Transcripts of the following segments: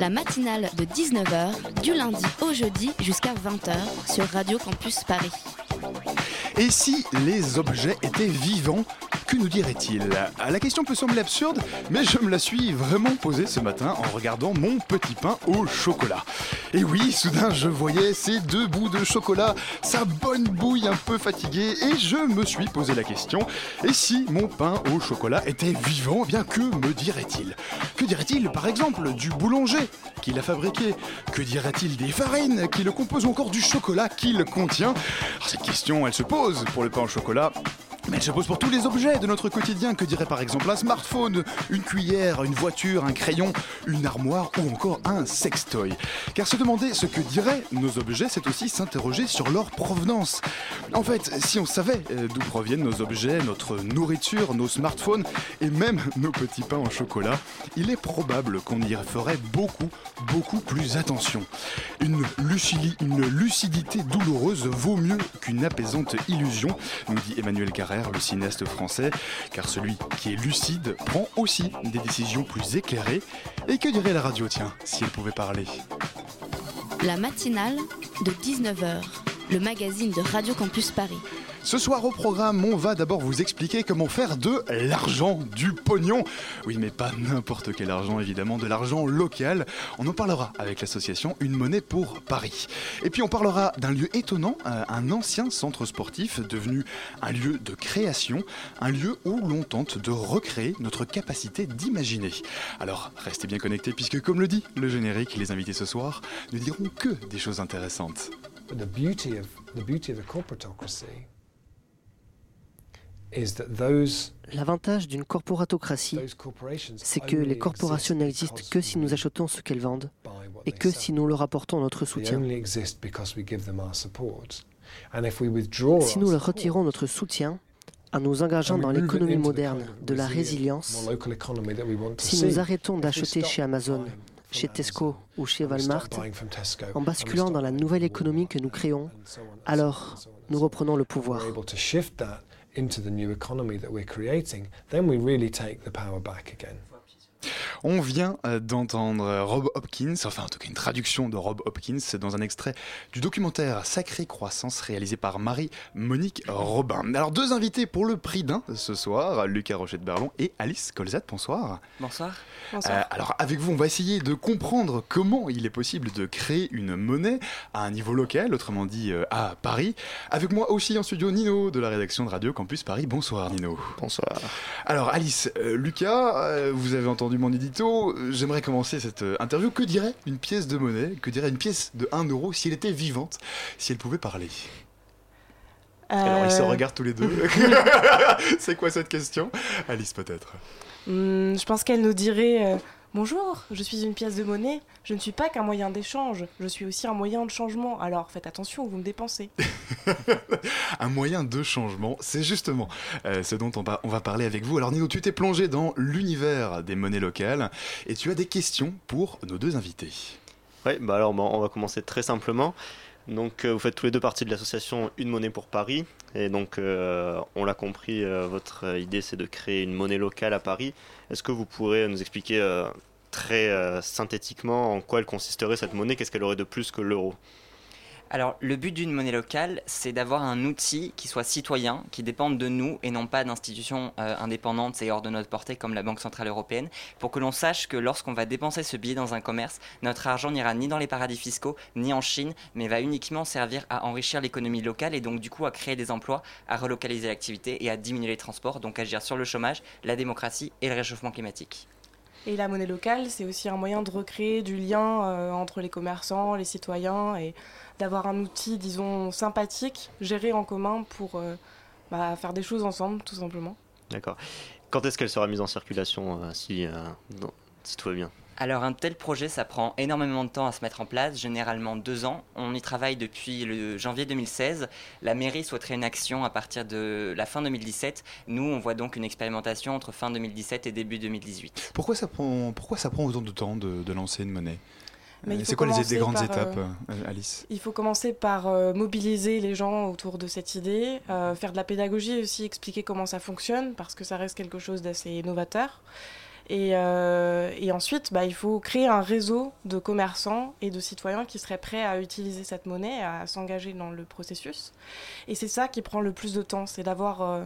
La matinale de 19h, du lundi au jeudi jusqu'à 20h sur Radio Campus Paris. Et si les objets étaient vivants, que nous dirait-il La question peut sembler absurde, mais je me la suis vraiment posée ce matin en regardant mon petit pain au chocolat. Et oui, soudain je voyais ces deux bouts de chocolat, sa bonne bouille un peu fatiguée, et je me suis posé la question, et si mon pain au chocolat était vivant, eh bien que me dirait-il? Que dirait-il par exemple du boulanger qui l'a fabriqué? Que dirait-il des farines qui le composent encore du chocolat qu'il contient? Alors, Cette question, elle se pose pour le pain au chocolat. Mais elle se pose pour tous les objets de notre quotidien. Que dirait par exemple un smartphone, une cuillère, une voiture, un crayon, une armoire ou encore un sextoy? Car se demander ce que diraient nos objets, c'est aussi s'interroger sur leur provenance. En fait, si on savait euh, d'où proviennent nos objets, notre nourriture, nos smartphones et même nos petits pains au chocolat, il est probable qu'on y ferait beaucoup, beaucoup plus attention. Une, lucili- une lucidité douloureuse vaut mieux qu'une apaisante illusion, nous dit Emmanuel Le cinéaste français, car celui qui est lucide prend aussi des décisions plus éclairées. Et que dirait la radio, tiens, si elle pouvait parler? La matinale de 19h, le magazine de Radio Campus Paris. Ce soir au programme, on va d'abord vous expliquer comment faire de l'argent, du pognon. Oui, mais pas n'importe quel argent, évidemment, de l'argent local. On en parlera avec l'association Une Monnaie pour Paris. Et puis on parlera d'un lieu étonnant, euh, un ancien centre sportif devenu un lieu de création, un lieu où l'on tente de recréer notre capacité d'imaginer. Alors restez bien connectés puisque comme le dit le générique, les invités ce soir ne diront que des choses intéressantes. But the beauty of the beauty of the corporatocracy is that those L'avantage d'une corporatocratie, c'est que les corporations exist n'existent que si nous achetons ce qu'elles vendent et que si nous leur apportons notre soutien. Si nous leur retirons notre soutien en nous engageant dans l'économie moderne de la résilience, si nous arrêtons if we d'acheter chez Amazon, chez Tesco ou chez Walmart, en basculant dans la nouvelle économie que nous créons, alors nous reprenons le pouvoir. able to shift that into the new economy that we're creating, then we really take the power back again. On vient euh, d'entendre Rob Hopkins, enfin en tout cas une traduction de Rob Hopkins dans un extrait du documentaire Sacrée Croissance réalisé par Marie-Monique Robin. Alors deux invités pour le prix d'un ce soir, Lucas Rocher-de-Berlon et Alice Colzat, bonsoir. Bonsoir. Euh, alors avec vous on va essayer de comprendre comment il est possible de créer une monnaie à un niveau local, autrement dit euh, à Paris. Avec moi aussi en studio Nino de la rédaction de Radio Campus Paris, bonsoir Nino. Bonsoir. Alors Alice, euh, Lucas, euh, vous avez entendu mon édito, euh, j'aimerais commencer cette euh, interview. Que dirait une pièce de monnaie, que dirait une pièce de 1 euro si elle était vivante, si elle pouvait parler? Alors ils se Euh, regardent tous les deux. C'est quoi cette question? Alice peut-être. hmm, je pense qu'elle nous dirait euh, Bonjour, je suis une pièce de monnaie. Je ne suis pas qu'un moyen d'échange. Je suis aussi un moyen de changement. Alors faites attention où vous me dépensez. Un moyen de changement, c'est justement euh, ce dont on va, on va parler avec vous. Alors Nino, tu t'es plongé dans l'univers des monnaies locales et tu as des questions pour nos deux invités. Oui, bah alors bon, on va commencer très simplement. Donc euh, vous faites tous les deux partie de l'association Une monnaie pour Paris. Et donc euh, on l'a compris, euh, votre idée c'est de créer une monnaie locale à Paris. Est-ce que vous pourrez nous expliquer très synthétiquement en quoi elle consisterait cette monnaie? Qu'est-ce qu'elle aurait de plus que l'euro? Alors, le but d'une monnaie locale, c'est d'avoir un outil qui soit citoyen, qui dépende de nous et non pas d'institutions euh, indépendantes et hors de notre portée comme la Banque Centrale Européenne, pour que l'on sache que lorsqu'on va dépenser ce billet dans un commerce, notre argent n'ira ni dans les paradis fiscaux, ni en Chine, mais va uniquement servir à enrichir l'économie locale et donc du coup à créer des emplois, à relocaliser l'activité et à diminuer les transports, donc agir sur le chômage, la démocratie et le réchauffement climatique. Et la monnaie locale, c'est aussi un moyen de recréer du lien euh, entre les commerçants, les citoyens, et d'avoir un outil, disons, sympathique, géré en commun pour euh, bah, faire des choses ensemble, tout simplement. D'accord. Quand est-ce qu'elle sera mise en circulation euh, si, tout va bien? Alors un tel projet, ça prend énormément de temps à se mettre en place, généralement deux ans. On y travaille depuis le janvier 2016. La mairie souhaiterait une action à partir de la fin 2017. Nous, on voit donc une expérimentation entre fin 2017 et début 2018. Pourquoi ça prend, pourquoi ça prend autant de temps de, de lancer une monnaie? Euh, faut C'est quoi les, grandes par, étapes, euh, euh, Alice? Il faut commencer par euh, mobiliser les gens autour de cette idée, euh, faire de la pédagogie aussi, expliquer comment ça fonctionne, parce que ça reste quelque chose d'assez novateur. Et, euh, et ensuite, bah, il faut créer un réseau de commerçants et de citoyens qui seraient prêts à utiliser cette monnaie, à s'engager dans le processus. Et c'est ça qui prend le plus de temps, c'est d'avoir euh,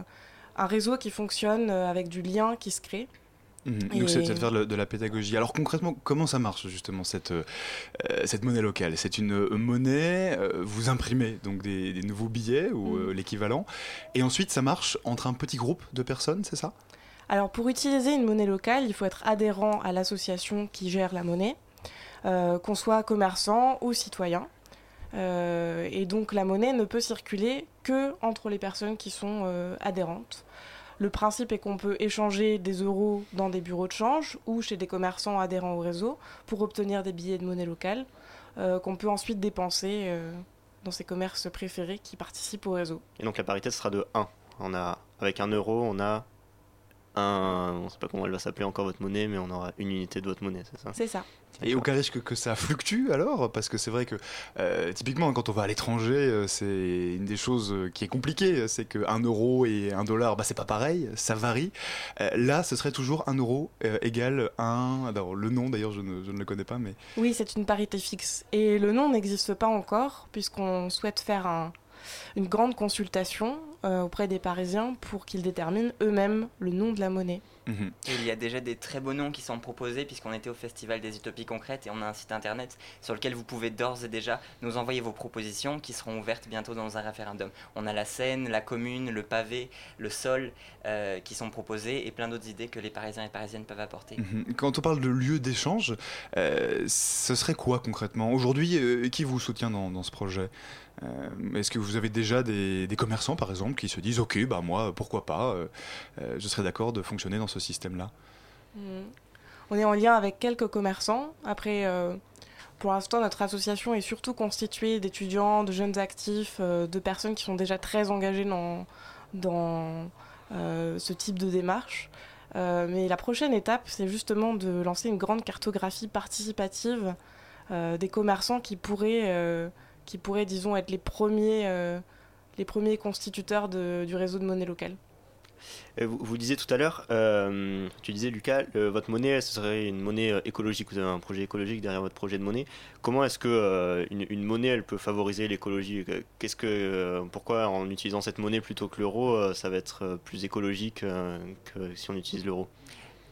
un réseau qui fonctionne euh, avec du lien qui se crée. Mhm. Et- Donc c'est de faire de, la pédagogie. Alors concrètement, comment ça marche justement cette, euh, cette monnaie locale? C'est une euh, monnaie, euh, vous imprimez donc des, des nouveaux billets ou euh, l'équivalent, et ensuite ça marche entre un petit groupe de personnes, c'est ça? Alors pour utiliser une monnaie locale, il faut être adhérent à l'association qui gère la monnaie, euh, qu'on soit commerçant ou citoyen. Euh, et donc la monnaie ne peut circuler que entre les personnes qui sont euh, adhérentes. Le principe est qu'on peut échanger des euros dans des bureaux de change ou chez des commerçants adhérents au réseau pour obtenir des billets de monnaie locale qu'on peut ensuite dépenser dans ces commerces préférés qui participent au réseau. Et donc la parité sera de 1. On a, avec un euro, on a un. On ne sait pas comment elle va s'appeler encore votre monnaie, mais on aura une unité de votre monnaie, c'est ça C'est ça. Et aucun risque que ça fluctue alors? Parce que c'est vrai que euh, typiquement quand on va à l'étranger, euh, c'est une des choses euh, qui est compliquée, c'est que 1 euro et 1 dollar, bah, c'est pas pareil, ça varie. Euh, là, ce serait toujours 1 euro euh, égal 1. Alors le nom d'ailleurs, je ne, je ne le connais pas, mais. Oui, c'est une parité fixe. Et le nom n'existe pas encore, puisqu'on souhaite faire un- une grande consultation euh, auprès des Parisiens pour qu'ils déterminent eux-mêmes le nom de la monnaie. Mhm. Et il y a déjà des très beaux noms qui sont proposés puisqu'on était au Festival des Utopies Concrètes et on a un site internet sur lequel vous pouvez d'ores et déjà nous envoyer vos propositions qui seront ouvertes bientôt dans un référendum. On a la Seine, la commune, le pavé, le sol euh, qui sont proposés et plein d'autres idées que les Parisiens et Parisiennes peuvent apporter. Mhm. Quand on parle de lieu d'échange, euh, ce serait quoi concrètement? Aujourd'hui, euh, qui vous soutient dans, dans ce projet? Euh, Est-ce que vous avez déjà des, commerçants, par exemple, qui se disent Ok, bah moi, pourquoi pas euh, euh, Je serais d'accord de fonctionner dans ce système-là? Mm. On est en lien avec quelques commerçants. Après, pour l'instant, notre association est surtout constituée d'étudiants, de jeunes actifs, de personnes qui sont déjà très engagées dans, ce type de démarche. Mais la prochaine étape, c'est justement de lancer une grande cartographie participative des commerçants qui pourraient, qui pourraient, disons, être les premiers, euh, les premiers constituteurs de- du réseau de monnaie locale. Et vous, vous disiez tout à l'heure, euh, tu disais Lucas, le- votre monnaie, ce serait une monnaie euh, écologique. Vous avez un projet écologique derrière votre projet de monnaie. Comment est-ce que euh, une, une monnaie, elle peut favoriser l'écologie? Euh, Qu'est-ce que, euh, pourquoi en utilisant cette monnaie plutôt que l'euro, euh, ça va être euh, plus écologique euh, que si on utilise l'euro?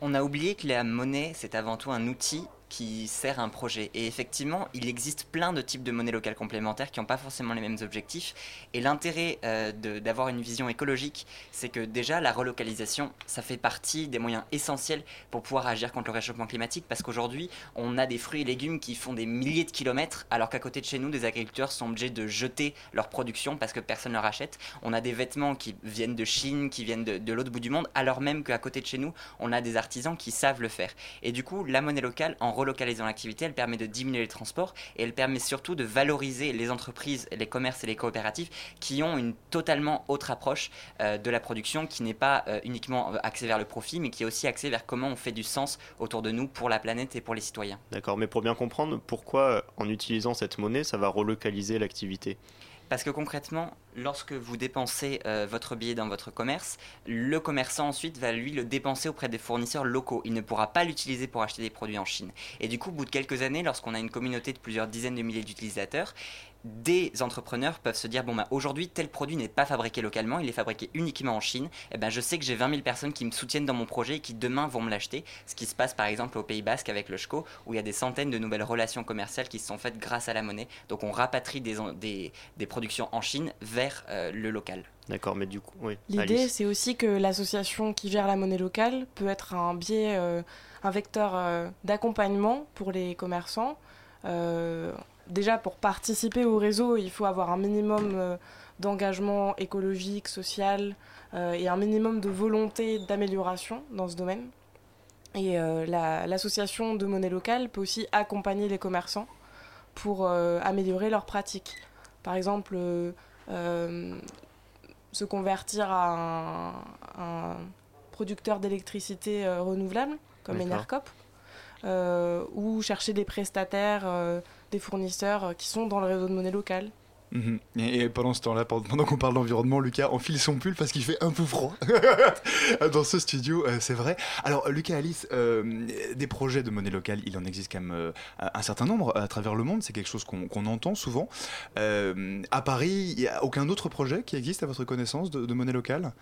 On a oublié que la monnaie, c'est avant tout un outil qui sert à un projet. Et effectivement, il existe plein de types de monnaies locales complémentaires qui n'ont pas forcément les mêmes objectifs. Et l'intérêt euh, d'avoir une vision écologique, c'est que déjà, la relocalisation, ça fait partie des moyens essentiels pour pouvoir agir contre le réchauffement climatique. Parce qu'aujourd'hui, on a des fruits et légumes qui font des milliers de kilomètres, alors qu'à côté de chez nous, des agriculteurs sont obligés de jeter leur production parce que personne ne leur achète. On a des vêtements qui viennent de Chine, qui viennent de, de l'autre bout du monde, alors même qu'à côté de chez nous, on a des artisans qui savent le faire. Et du coup, la monnaie locale, en relocalisant l'activité, elle permet de diminuer les transports et elle permet surtout de valoriser les entreprises, les commerces et les coopératives qui ont une totalement autre approche euh, de la production qui n'est pas euh, uniquement euh, axée vers le profit, mais qui est aussi axée vers comment on fait du sens autour de nous pour la planète et pour les citoyens. D'accord, mais pour bien comprendre, pourquoi en utilisant cette monnaie, ça va relocaliser l'activité? Parce que concrètement, lorsque vous dépensez euh, votre billet dans votre commerce, le commerçant ensuite va lui le dépenser auprès des fournisseurs locaux. Il ne pourra pas l'utiliser pour acheter des produits en Chine. Et du coup, au bout de quelques années, lorsqu'on a une communauté de plusieurs dizaines de milliers d'utilisateurs, des entrepreneurs peuvent se dire bon bah aujourd'hui tel produit n'est pas fabriqué localement, il est fabriqué uniquement en Chine. Et ben je sais que j'ai 20 000 personnes qui me soutiennent dans mon projet et qui demain vont me l'acheter. Ce qui se passe par exemple au Pays Basque avec le SCHCO où il y a des centaines de nouvelles relations commerciales qui se sont faites grâce à la monnaie. Donc on rapatrie des, des productions en Chine vers euh, le local. D'accord, mais du coup, oui. L'idée, c'est aussi que l'association qui gère la monnaie locale peut être un biais, euh, un vecteur euh, d'accompagnement pour les commerçants. Euh, déjà, pour participer au réseau, il faut avoir un minimum euh, d'engagement écologique, social euh, et un minimum de volonté d'amélioration dans ce domaine. Et euh, la- l'association de monnaie locale peut aussi accompagner les commerçants pour euh, améliorer leurs pratiques. Par exemple, se convertir à un, un producteur d'électricité euh, renouvelable, comme. Enercop, euh, ou chercher des prestataires, euh, des fournisseurs euh, qui sont dans le réseau de monnaie locale. Mhm. Et, pendant ce temps-là, pendant qu'on parle d'environnement, Lucas enfile son pull parce qu'il fait un peu froid dans ce studio, euh, c'est vrai. Alors, Lucas, Alice, euh, des projets de monnaie locale, il en existe quand même euh, un certain nombre à travers le monde. C'est quelque chose qu'on entend souvent. À Paris, il n'y a aucun autre projet qui existe à votre connaissance de monnaie locale?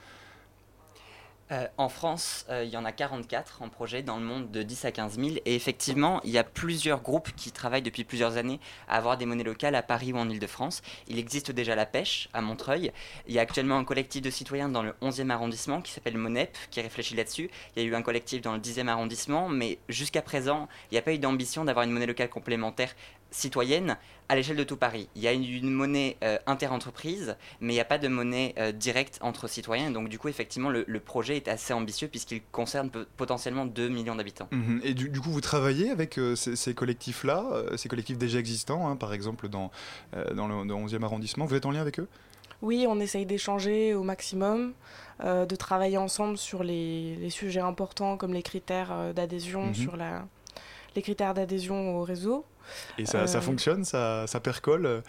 Euh, en France, euh, il y en a 44 en projet dans le monde de 10 à 15 000. Et effectivement, il y a plusieurs groupes qui travaillent depuis plusieurs années à avoir des monnaies locales à Paris ou en Ile-de-France. Il existe déjà la pêche à Montreuil. Il y a actuellement un collectif de citoyens dans le 11e arrondissement qui s'appelle Monep qui réfléchit là-dessus. Il y a eu un collectif dans le 10e arrondissement, mais jusqu'à présent, il n'y a pas eu d'ambition d'avoir une monnaie locale complémentaire citoyenne à l'échelle de tout Paris. Il y a une, une monnaie euh, interentreprise, mais il n'y a pas de monnaie euh, directe entre citoyens. Donc du coup, effectivement, le, le projet est assez ambitieux puisqu'il concerne potentiellement 2 millions d'habitants. Mhm. Et du, du coup, vous travaillez avec euh, ces, ces collectifs-là, euh, ces collectifs déjà existants, hein, par exemple dans, euh, dans le, dans le 11e arrondissement. Vous êtes en lien avec eux? Oui, on essaye d'échanger au maximum, euh, de travailler ensemble sur les, les sujets importants comme les critères euh, d'adhésion, Mhm. sur la, les critères d'adhésion au réseau. Et ça, ça Euh, fonctionne, ça, ça percole. euh,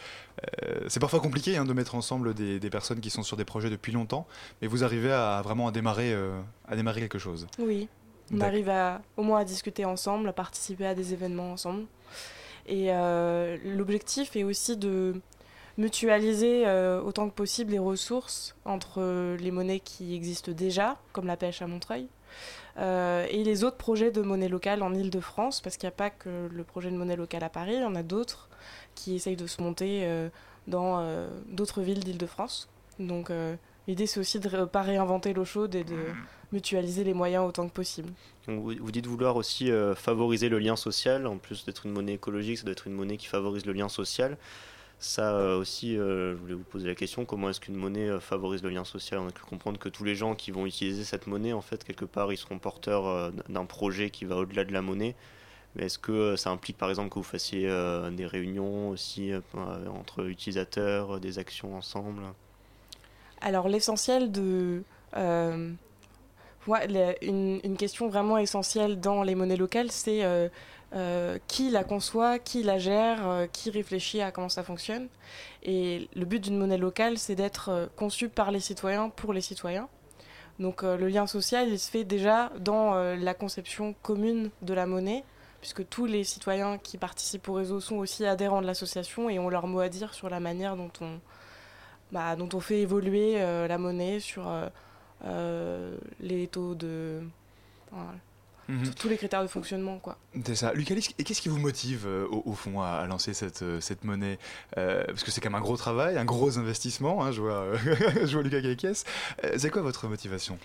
c'est parfois compliqué hein, de mettre ensemble des, des personnes qui sont sur des projets depuis longtemps, mais vous arrivez à vraiment à démarrer, euh, à démarrer quelque chose. Oui, on arrive à, au moins à discuter ensemble, à participer à des événements ensemble. Et l'objectif est aussi de mutualiser autant que possible les ressources entre les monnaies qui existent déjà, comme la pêche à Montreuil, euh, et les autres projets de monnaie locale en Ile-de-France, parce qu'il n'y a pas que le projet de monnaie locale à Paris, il y en a d'autres qui essayent de se monter euh, dans euh, d'autres villes d'Île-de-France. Donc euh, l'idée c'est aussi de ne pas réinventer l'eau chaude et de mutualiser les moyens autant que possible. Donc, Vous, vous dites vouloir aussi euh, favoriser le lien social, en plus d'être une monnaie écologique, ça doit être une monnaie qui favorise le lien social. Ça euh, aussi, euh, je voulais vous poser la question, comment est-ce qu'une monnaie euh, favorise le lien social? On a pu comprendre que tous les gens qui vont utiliser cette monnaie, en fait, quelque part, ils seront porteurs d'un projet qui va au-delà de la monnaie. Mais est-ce que ça implique par exemple que vous fassiez des réunions aussi entre utilisateurs, des actions ensemble? Alors l'essentiel de... une question vraiment essentielle dans les monnaies locales, c'est euh, qui la conçoit, qui la gère, euh, qui réfléchit à comment ça fonctionne. Et le but d'une monnaie locale, c'est d'être euh, conçue par les citoyens, pour les citoyens. Donc le lien social, il se fait déjà dans la conception commune de la monnaie, puisque tous les citoyens qui participent au réseau sont aussi adhérents de l'association et ont leur mot à dire sur la manière dont on, bah, fait évoluer la monnaie, sur les taux de... Mhm. tous- tous les critères de fonctionnement, quoi. C'est ça. Lucas, et qu'est-ce qui vous motive euh, au, au fond à, à lancer cette, euh, cette monnaie Euh, Parce que c'est quand même un gros travail, un gros investissement. hein, je, vois, euh, je vois Lucas Gaïkès. Euh, c'est quoi votre motivation?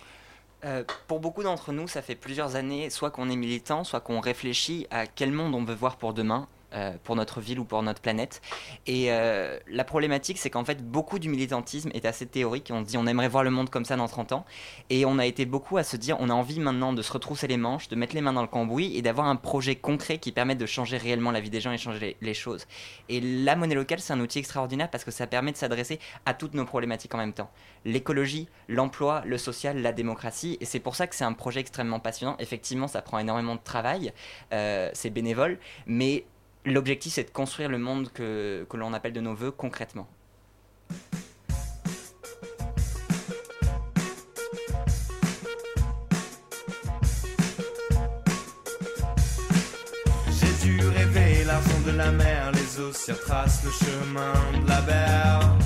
Euh, pour beaucoup d'entre nous, ça fait plusieurs années, soit qu'on est militant, soit qu'on réfléchit à quel monde on veut voir pour demain, euh, pour notre ville ou pour notre planète. Et euh, la problématique, c'est qu'en fait, beaucoup du militantisme est assez théorique. On dit, on aimerait voir le monde comme ça dans 30 ans. Et on a été beaucoup à se dire, on a envie maintenant de se retrousser les manches, de mettre les mains dans le cambouis et d'avoir un projet concret qui permette de changer réellement la vie des gens et changer les, les choses. Et la monnaie locale, c'est un outil extraordinaire parce que ça permet de s'adresser à toutes nos problématiques en même temps. L'écologie, l'emploi, le social, la démocratie. Et c'est pour ça que c'est un projet extrêmement passionnant. Effectivement, ça prend énormément de travail, euh, c'est bénévole, mais l'objectif, c'est de construire le monde que, que l'on appelle de nos voeux concrètement. J'ai dû rêver l'argent de la mer, les océans tracent le chemin de la mer.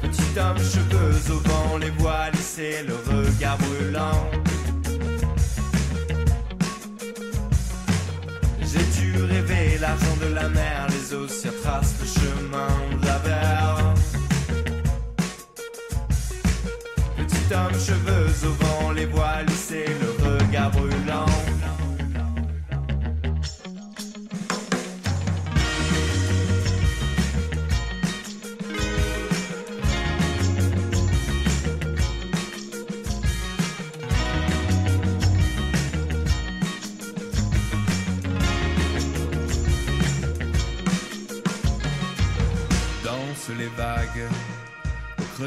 Petit homme, cheveux au vent, les voiles lissées, le regard brûlant. L'argent de la mer, les océans tracent le chemin de la mer. Petit homme, cheveux au vent, les voiles lissées, le regard brûlant.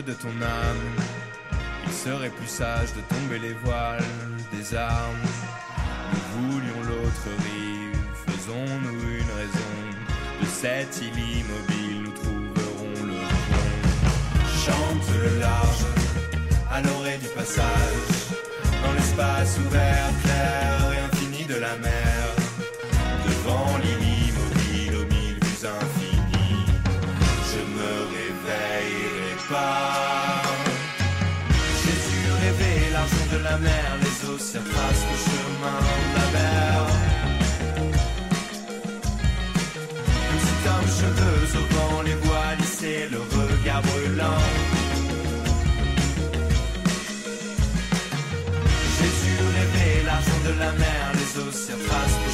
De ton âme. Il serait plus sage de tomber les voiles des armes. Nous voulions l'autre rive, faisons-nous une raison. De cette île immobile, nous trouverons le pont. Chante le large à l'orée du passage, dans l'espace ouvert, clair et infini de la mer. Les océans tracent le chemin de la mer. Petit homme cheveux au vent, les voiles lissées, le regard brûlant. J'ai dû l'argent de la mer, les océans tracent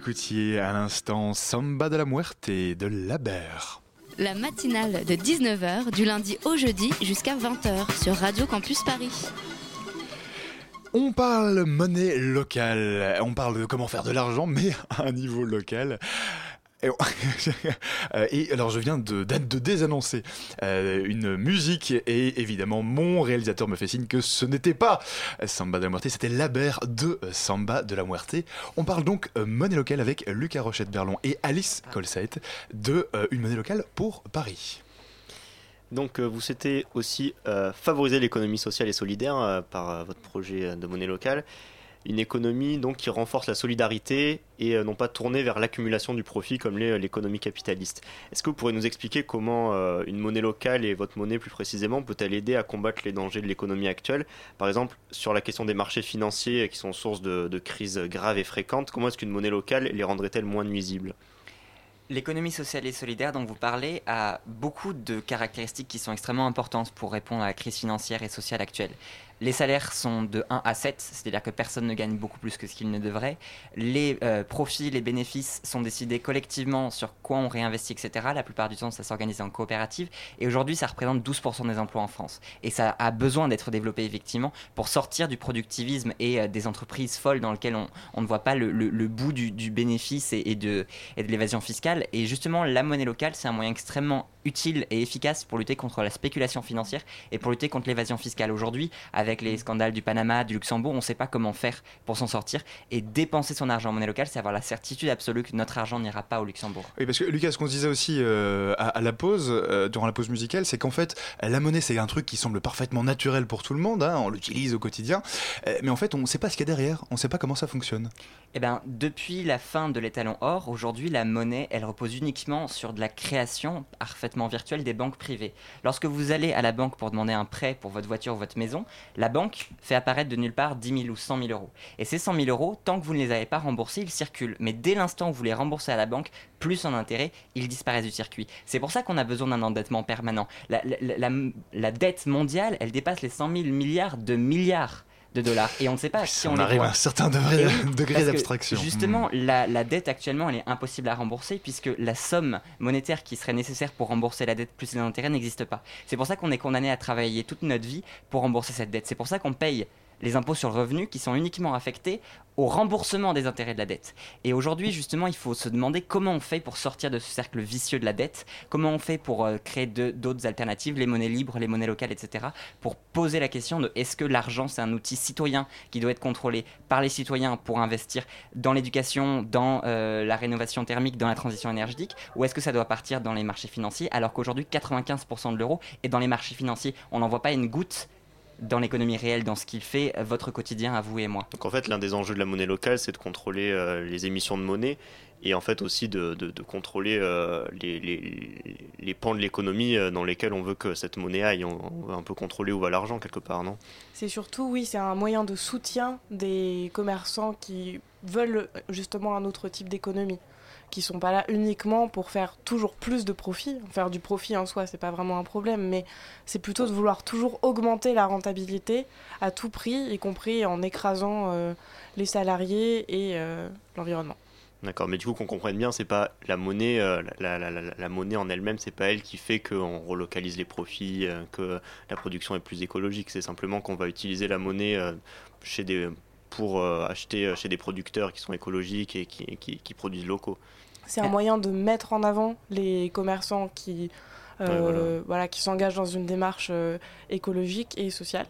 écoutiez à l'instant Samba de la Muerte de Laber. La matinale de 19h du lundi au jeudi jusqu'à 20h sur Radio Campus Paris. On parle monnaie locale, on parle de comment faire de l'argent, mais à un niveau local. Et, Euh, et alors je viens de, de, de désannoncer euh, une musique et évidemment mon réalisateur me fait signe que ce n'était pas Samba de la Muerte, c'était Laber de Samba de la Muerte. On parle donc euh, monnaie locale avec Lucas Rochette-Berlon et Alice Colsait de euh, Une monnaie locale pour Paris. Donc vous souhaitez aussi favoriser l'économie sociale et solidaire par votre projet de monnaie locale. Une économie donc qui renforce la solidarité et euh, non pas tournée vers l'accumulation du profit comme l'est euh, l'économie capitaliste. Est-ce que vous pourrez nous expliquer comment euh, une monnaie locale et votre monnaie plus précisément peut-elle aider à combattre les dangers de l'économie actuelle? Par exemple, sur la question des marchés financiers qui sont source de crises graves et fréquentes, comment est-ce qu'une monnaie locale les rendrait-elle moins nuisibles? L'économie sociale et solidaire dont vous parlez a beaucoup de caractéristiques qui sont extrêmement importantes pour répondre à la crise financière et sociale actuelle. Les salaires sont de 1 à 7, c'est-à-dire que personne ne gagne beaucoup plus que ce qu'il ne devrait. Les euh, profits, les bénéfices sont décidés collectivement sur quoi on réinvestit, etc. La plupart du temps, ça s'organise en coopérative. Et aujourd'hui, ça représente 12% des emplois en France. Et ça a besoin d'être développé, effectivement, pour sortir du productivisme et euh, des entreprises folles dans lesquelles on, ne voit pas le, bout du, bénéfice et de, et de l'évasion fiscale. Et justement, la monnaie locale, c'est un moyen extrêmement utile et efficace pour lutter contre la spéculation financière et pour lutter contre l'évasion fiscale. Aujourd'hui, avec les scandales du Panama, du Luxembourg, on ne sait pas comment faire pour s'en sortir. Et dépenser son argent en monnaie locale, c'est avoir la certitude absolue que notre argent n'ira pas au Luxembourg. Oui, parce que Lucas, ce qu'on disait aussi euh, à, à, la pause, euh, durant la pause musicale, c'est qu'en fait, la monnaie, c'est un truc qui semble parfaitement naturel pour tout le monde, hein, on l'utilise au quotidien, euh, mais en fait, on ne sait pas ce qu'il y a derrière, on ne sait pas comment ça fonctionne. Eh bien, depuis la fin de l'étalon or, aujourd'hui, la monnaie, elle repose uniquement sur de la création parfaitement virtuelle des banques privées. Lorsque vous allez à la banque pour demander un prêt pour votre voiture ou votre maison, la banque fait apparaître de nulle part 10 000 ou 100 000 euros. Et ces 100 000 euros, tant que vous ne les avez pas remboursés, ils circulent. Mais dès l'instant où vous les remboursez à la banque, plus en intérêt, ils disparaissent du circuit. C'est pour ça qu'on a besoin d'un endettement permanent. La, la, la, la, dette mondiale, elle dépasse les 100 000 milliards de milliards de dollars et on ne sait pas si on, on arrive à un certain degré, degré d'abstraction. Justement, Hmm. la, la dette actuellement, elle est impossible à rembourser puisque la somme monétaire qui serait nécessaire pour rembourser la dette plus les intérêts n'existe pas. C'est pour ça qu'on est condamné à travailler toute notre vie pour rembourser cette dette. C'est pour ça qu'on paye les impôts sur le revenu qui sont uniquement affectés au remboursement des intérêts de la dette. Et aujourd'hui, justement, il faut se demander comment on fait pour sortir de ce cercle vicieux de la dette, comment on fait pour euh, créer d'autres alternatives, les monnaies libres, les monnaies locales, etc., pour poser la question de est-ce que l'argent, c'est un outil citoyen qui doit être contrôlé par les citoyens pour investir dans l'éducation, dans euh, la rénovation thermique, dans la transition énergétique, ou est-ce que ça doit partir dans les marchés financiers, alors qu'aujourd'hui, 95% de l'euro est dans les marchés financiers? On n'en voit pas une goutte dans l'économie réelle, dans ce qu'il fait votre quotidien à vous et moi. Donc en fait, l'un des enjeux de la monnaie locale, c'est de contrôler euh, les émissions de monnaie et en fait aussi de, de- de contrôler euh, les, les- les pans de l'économie euh, dans lesquels on veut que cette monnaie aille. On, on veut un peu contrôler où va l'argent quelque part, non? C'est surtout, oui, c'est un moyen de soutien des commerçants qui veulent justement un autre type d'économie, qui sont pas là uniquement pour faire toujours plus de profit. Faire du profit en soi, c'est pas vraiment un problème, mais c'est plutôt de vouloir toujours augmenter la rentabilité à tout prix, y compris en écrasant euh, les salariés et euh, l'environnement. D'accord, mais du coup qu'on comprenne bien, c'est pas la monnaie, euh, la, monnaie en elle-même, c'est pas elle qui fait qu'on relocalise les profits, que la production est plus écologique. C'est simplement qu'on va utiliser la monnaie chez des, pour acheter chez des producteurs qui sont écologiques et qui produisent locaux. C'est un moyen de mettre en avant les commerçants qui, euh, Ouais, voilà. voilà, qui s'engagent dans une démarche euh, écologique et sociale.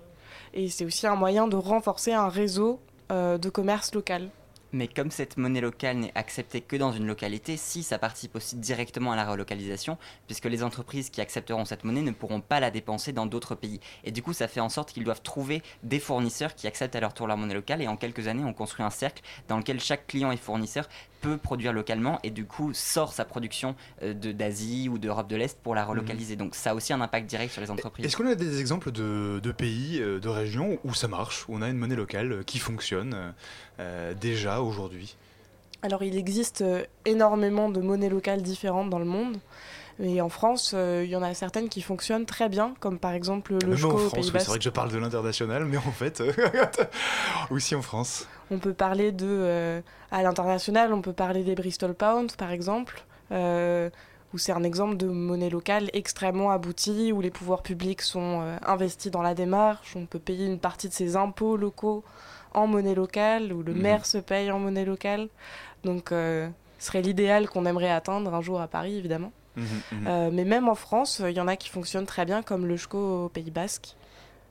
Et c'est aussi un moyen de renforcer un réseau euh, de commerce local. Mais comme cette monnaie locale n'est acceptée que dans une localité, si ça participe aussi directement à la relocalisation, puisque les entreprises qui accepteront cette monnaie ne pourront pas la dépenser dans d'autres pays. Et du coup, ça fait en sorte qu'ils doivent trouver des fournisseurs qui acceptent à leur tour la monnaie locale. Et en quelques années, on construit un cercle dans lequel chaque client et fournisseur peut produire localement et du coup sort sa production euh, de- d'Asie ou d'Europe de l'Est pour la relocaliser. Donc ça a aussi un impact direct sur les entreprises. Est-ce qu'on a des exemples de, de pays, euh, de régions où ça marche, où on a une monnaie locale euh, qui fonctionne euh, déjà aujourd'hui? Alors il existe énormément de monnaies locales différentes dans le monde. Et en France, euh, il y en a certaines qui fonctionnent très bien, comme par exemple le Même en France, oui, c'est vrai que je parle de l'international, mais en fait, euh, aussi en France. On peut parler de, euh, à l'international, on peut parler des Bristol Pounds, par exemple, euh, où c'est un exemple de monnaie locale extrêmement aboutie, où les pouvoirs publics sont investis dans la démarche, on peut payer une partie de ses impôts locaux en monnaie locale, où le Mhm. maire se paye en monnaie locale. Donc, ce serait l'idéal qu'on aimerait atteindre un jour à Paris, évidemment. Mhm, mhm. Euh, mais même en France, il y en a qui fonctionnent très bien, comme le SCO au Pays Basque,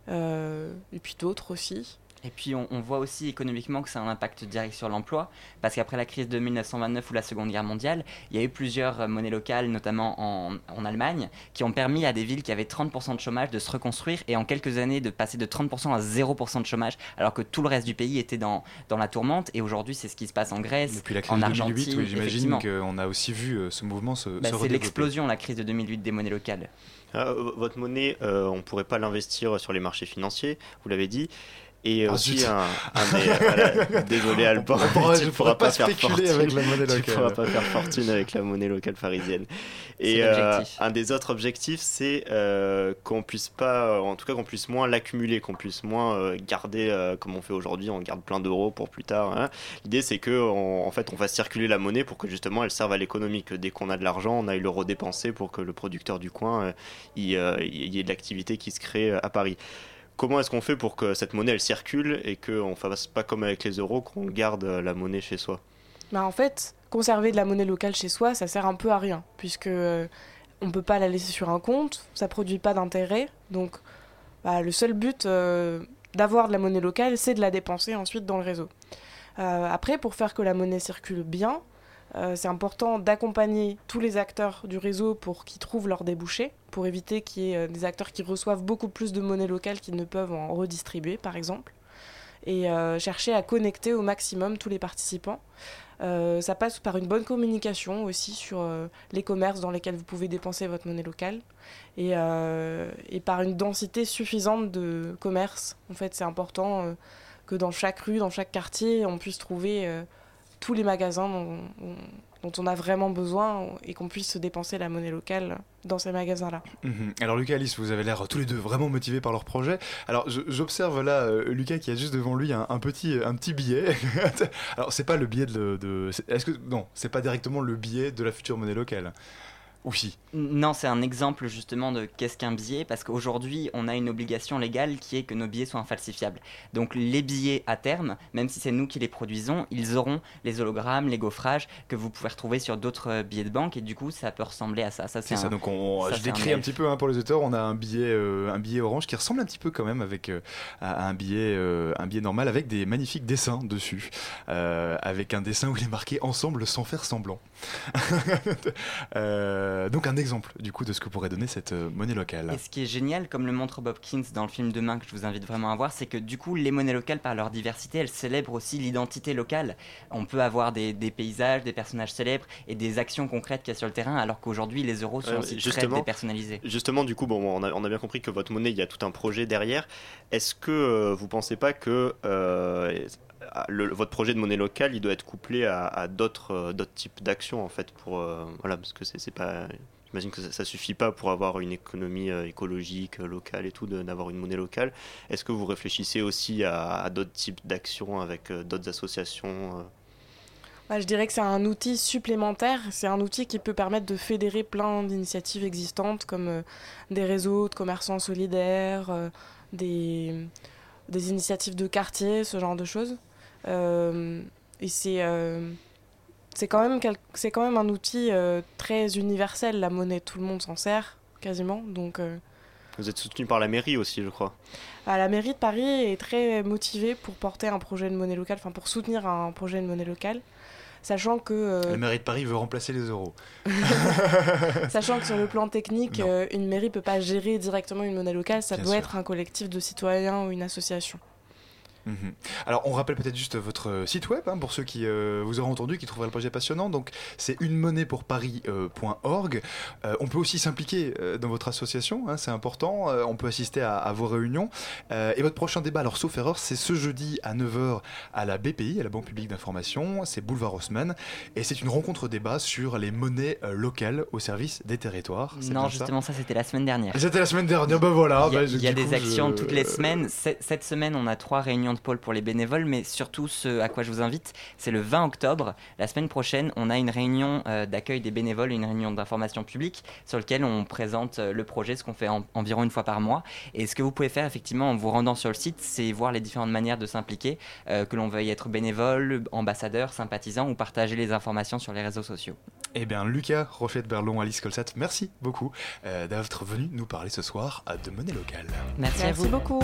euh, et puis d'autres aussi. Et puis on, on voit aussi économiquement que ça a un impact direct sur l'emploi, parce qu'après la crise de 1929 ou la Seconde Guerre mondiale, il y a eu plusieurs euh, monnaies locales, notamment en, en Allemagne, qui ont permis à des villes qui avaient 30% de chômage de se reconstruire et en quelques années de passer de 30% à 0% de chômage, alors que tout le reste du pays était dans, dans la tourmente. Et aujourd'hui, c'est ce qui se passe en Grèce, Depuis la crise en de Argentine. 2008, oui, j'imagine qu'on a aussi vu euh, ce mouvement se, Bah, se c'est l'explosion, la crise de 2008 des monnaies locales. Ah, v- votre monnaie, euh, on ne pourrait pas l'investir sur les marchés financiers, vous l'avez dit. Et Ah, aussi un, un des- voilà, désolé Alban, pourra- tu je ne pourras pas pas faire fortune. avec la monnaie Tu locale. pourras pas faire fortune avec la monnaie locale parisienne. Et euh, un des autres objectifs, c'est euh, qu'on puisse pas, en tout cas qu'on puisse moins l'accumuler, qu'on puisse moins euh, garder euh, comme on fait aujourd'hui, on garde plein d'euros pour plus tard. hein. L'idée, c'est que on- en fait, on fasse circuler la monnaie pour que justement elle serve à l'économie, que dès qu'on a de l'argent, on aille le redépenser pour que le producteur du coin, euh, il, euh, il y ait de l'activité qui se crée euh, à Paris. Comment est-ce qu'on fait pour que cette monnaie elle circule et qu'on fasse pas comme avec les euros, qu'on garde euh, la monnaie chez soi? Bah, en fait, conserver de la monnaie locale chez soi, ça sert un peu à rien, puisque euh, on peut pas la laisser sur un compte, ça produit pas d'intérêt, donc bah, le seul but euh, d'avoir de la monnaie locale, c'est de la dépenser ensuite dans le réseau. Après, pour faire que la monnaie circule bien, c'est important d'accompagner tous les acteurs du réseau pour qu'ils trouvent leurs débouchés, pour éviter qu'il y ait euh, des acteurs qui reçoivent beaucoup plus de monnaie locale qu'ils ne peuvent en redistribuer, par exemple, et euh, chercher à connecter au maximum tous les participants. Euh, ça passe par une bonne communication aussi sur les commerces dans lesquels vous pouvez dépenser votre monnaie locale et, par une densité suffisante de commerces. En fait, c'est important que dans chaque rue, dans chaque quartier, on puisse trouver tous les magasins dont on a vraiment besoin et qu'on puisse se dépenser la monnaie locale dans ces magasins-là. Mhm. Alors Lucas, Alice, vous avez l'air tous les deux vraiment motivés par leur projet. Alors j'observe là euh, Lucas qui a juste devant lui un, petit, un petit billet. Alors c'est pas le billet de... Est-ce que non, c'est pas directement le billet de la future monnaie locale. Non, c'est un exemple justement de qu'est-ce qu'un billet, parce qu'aujourd'hui, on a une obligation légale qui est que nos billets soient infalsifiables. Donc les billets à terme, même si c'est nous qui les produisons, ils auront les hologrammes, les gaufrages que vous pouvez retrouver sur d'autres euh, billets de banque, et du coup, ça peut ressembler à ça. Ça, C'est un- ça, donc on, ça, je décris un, petit peu hein, pour les auteurs, on a un billet, euh, un billet orange qui ressemble un petit peu quand même avec, euh, à un, billet, euh, un billet normal avec des magnifiques dessins dessus, avec un dessin où il est marqué ensemble sans faire semblant. Euh, donc un exemple du coup de ce que pourrait donner cette euh, monnaie locale. Et ce qui est génial, comme le montre Bob Kins dans le film Demain, que je vous invite vraiment à voir, c'est que du coup, les monnaies locales, par leur diversité, elles célèbrent aussi l'identité locale. On peut avoir des, des paysages, des personnages célèbres et des actions concrètes qu'il y a sur le terrain, alors qu'aujourd'hui, les euros sont Ouais, aussi très dépersonnalisés. Justement, du coup, bon, on a, on a bien compris que votre monnaie, il y a tout un projet derrière. Est-ce que euh, vous pensez pas que euh, votre projet de monnaie locale, il doit être couplé à, euh, d'autres types d'actions, en fait, pour euh, voilà, parce que c'est pas. J'imagine que ça, ça suffit pas pour avoir une économie euh, écologique, locale et tout, d'avoir une monnaie locale. Est-ce que vous réfléchissez aussi à, d'autres types d'actions avec d'autres associations Bah, je dirais que c'est un outil supplémentaire, c'est un outil qui peut permettre de fédérer plein d'initiatives existantes comme des réseaux de commerçants solidaires, des initiatives de quartier, ce genre de choses. Euh, et c'est euh, c'est quand, même quel- c'est quand même un outil euh, très universel, la monnaie, tout le monde s'en sert quasiment. Donc euh, Vous êtes soutenu par la mairie aussi, je crois. à la mairie de Paris est très motivée pour porter un projet de monnaie locale, enfin pour soutenir un projet de monnaie locale, sachant que euh, La mairie de Paris veut remplacer les euros. Sachant que sur le plan technique, euh, une mairie peut pas gérer directement une monnaie locale, ça Bien doit sûr. être un collectif de citoyens ou une association. Mhm. Alors, on rappelle peut-être juste votre euh, site web hein, pour ceux qui euh, vous auront entendu, qui trouveraient le projet passionnant. Donc, c'est une monnaie pour Paris.org. Euh, on peut aussi s'impliquer euh, dans votre association, hein, c'est important. Euh, on peut assister à, à vos réunions. Euh, et votre prochain débat, alors sauf erreur, c'est ce jeudi à 9h à la BPI, à la Banque publique d'information. C'est Boulevard Haussmann. Et c'est une rencontre débat sur les monnaies euh, locales au service des territoires. C'est Non, ça justement, ça, c'était la semaine dernière. C'était la semaine dernière, ben voilà. Il y a, ben, y a des coup, actions je- toutes les semaines. Cette cette semaine, on a trois réunions de pôle pour les bénévoles, mais surtout ce à quoi je vous invite, c'est le 20 octobre. La semaine prochaine, on a une réunion euh, d'accueil des bénévoles, une réunion d'information publique sur laquelle on présente euh, le projet, ce qu'on fait en- environ une fois par mois. Et ce que vous pouvez faire effectivement en vous rendant sur le site, c'est voir les différentes manières de s'impliquer, euh, que l'on veuille être bénévole, ambassadeur, sympathisant ou partager les informations sur les réseaux sociaux. Eh bien, Lucas Rochette-Berlon, Alice Colsat, merci beaucoup euh, d'être venu nous parler ce soir à de monnaie locale. Merci, à vous. beaucoup.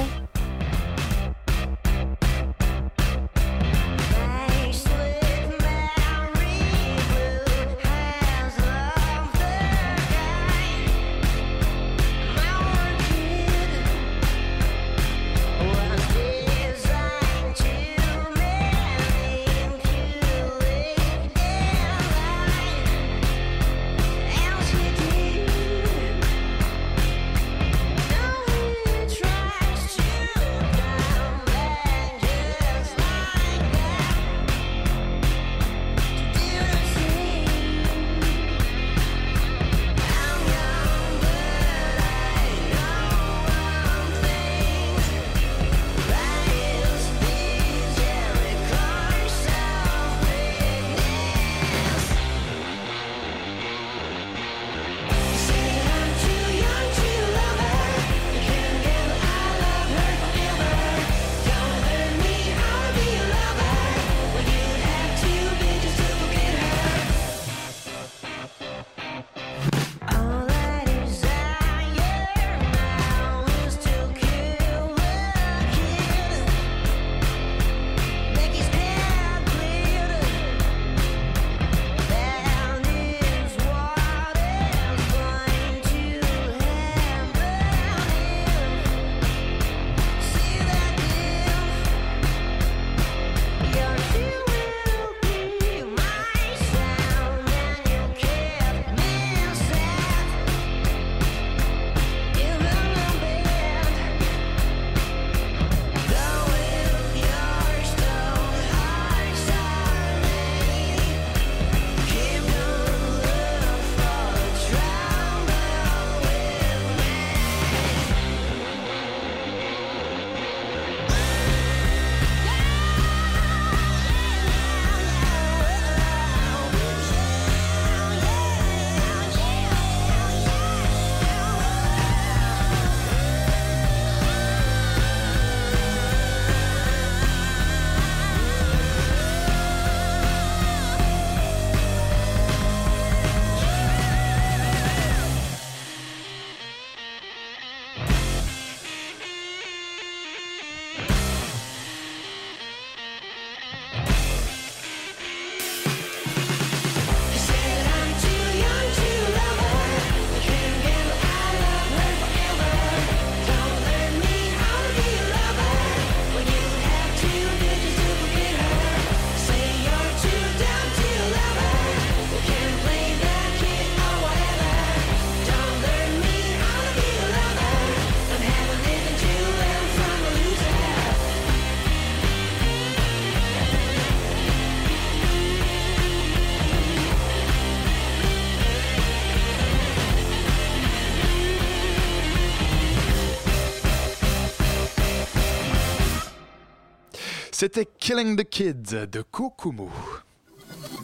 C'était Killing the Kids de Kokumu.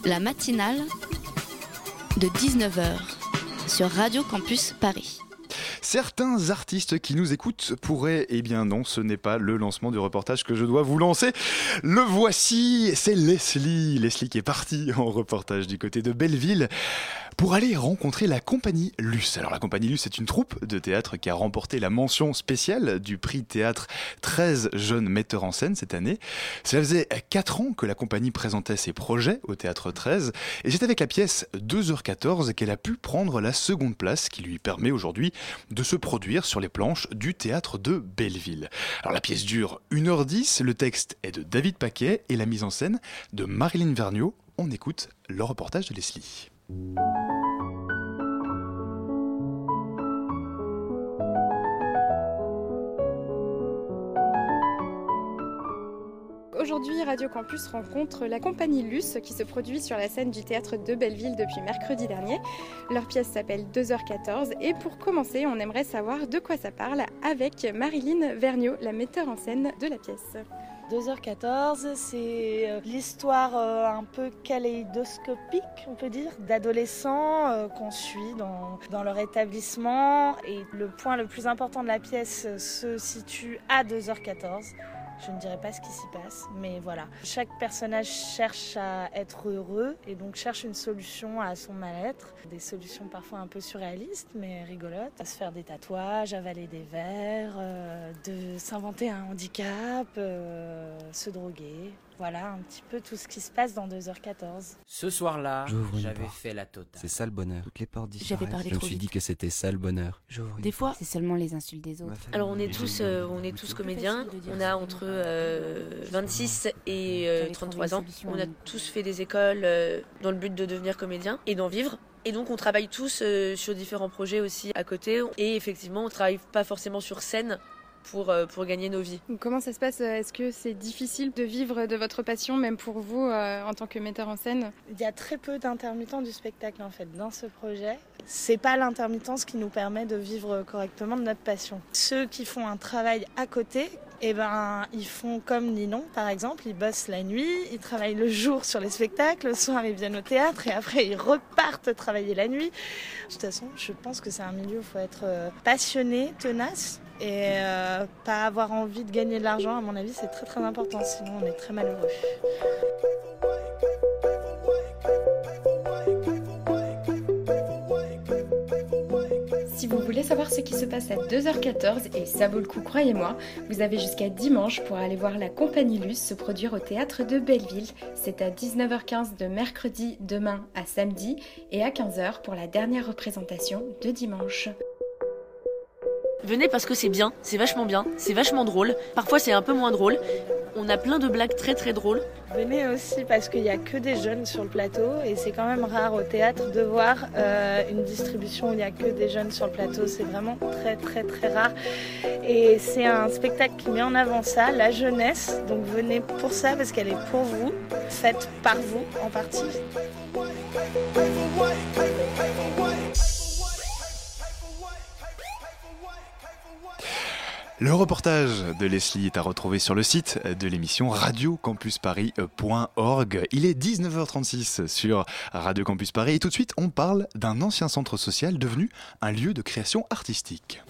La matinale de 19h sur Radio Campus Paris. Certains artistes qui nous écoutent pourraient, eh bien non, ce n'est pas le lancement du reportage que je dois vous lancer. Le voici, c'est Leslie. Leslie qui est partie en reportage du côté de Belleville pour aller rencontrer la compagnie Luce. Alors la compagnie Luce est une troupe de théâtre qui a remporté la mention spéciale du prix théâtre 13 jeunes metteurs en scène cette année. Cela faisait 4 ans que la compagnie présentait ses projets au théâtre 13 et c'est avec la pièce 2h14 qu'elle a pu prendre la seconde place qui lui permet aujourd'hui de se produire sur les planches du théâtre de Belleville. Alors la pièce dure 1h10, le texte est de David Paquet et la mise en scène de Marilyn Vergniaud. On écoute le reportage de Leslie. Aujourd'hui, Radio Campus rencontre la compagnie Luce qui se produit sur la scène du théâtre de Belleville depuis mercredi dernier. Leur pièce s'appelle 2h14 et pour commencer, on aimerait savoir de quoi ça parle avec Marilyn Vergniaud, la metteur en scène de la pièce. 2h14, c'est euh, l'histoire euh, un peu kaléidoscopique, on peut dire, d'adolescents euh, qu'on suit dans, dans, leur établissement. Et le point le plus important de la pièce se situe à 2h14. Je ne dirais pas ce qui s'y passe, mais voilà. Chaque personnage cherche à être heureux et donc cherche une solution à son mal-être. Des solutions parfois un peu surréalistes, mais rigolotes. À se faire des tatouages, avaler des verres, euh, de s'inventer un handicap, euh, se droguer. Voilà un petit peu tout ce qui se passe dans 2h14. Ce soir-là, j'avais fait la totale. C'est ça le bonheur. Toutes les portes J'avais parlé Je me suis dit que c'était ça le bonheur. Des fois, c'est seulement les insultes des autres. Alors on est tous, euh, on est tous comédiens. On a entre euh, 26 et euh, 33 ans. On a tous fait des écoles euh, dans le but de devenir comédien et d'en vivre. Et donc on travaille tous euh, sur différents projets aussi à côté. Et effectivement, on travaille pas forcément sur scène pour, euh, pour gagner nos vies. Comment ça se passe Est-ce que c'est difficile de vivre de votre passion, même pour vous euh, en tant que metteur en scène? Il y a très peu d'intermittents du spectacle en fait dans ce projet. C'est pas l'intermittence qui nous permet de vivre correctement de notre passion. Ceux qui font un travail à côté, eh ben, ils font comme Ninon, par exemple, ils bossent la nuit, ils travaillent le jour sur les spectacles, le soir ils viennent au théâtre et après ils repartent travailler la nuit. De toute façon, je pense que c'est un milieu où il faut être euh, passionné, tenace et euh, pas avoir envie de gagner de l'argent. À mon avis, c'est très très important, sinon on est très malheureux. Si vous voulez savoir ce qui se passe à 2h14, et ça vaut le coup, croyez-moi, vous avez jusqu'à dimanche pour aller voir la compagnie Luce se produire au théâtre de Belleville. C'est à 19h15 de mercredi, demain à samedi, et à 15h pour la dernière représentation de dimanche. Venez parce que c'est bien, c'est vachement bien, c'est vachement drôle. Parfois c'est un peu moins drôle. On a plein de blagues très très drôles. Venez aussi parce qu'il n'y a que des jeunes sur le plateau et c'est quand même rare au théâtre de voir euh, une distribution où il n'y a que des jeunes sur le plateau. C'est vraiment très très très rare. Et c'est un spectacle qui met en avant ça, la jeunesse. Donc venez pour ça parce qu'elle est pour vous, faite par vous en partie. Le reportage de Leslie est à retrouver sur le site de l'émission radiocampusparis.org. Il est 19h36 sur Radio Campus Paris et tout de suite on parle d'un ancien centre social devenu un lieu de création artistique.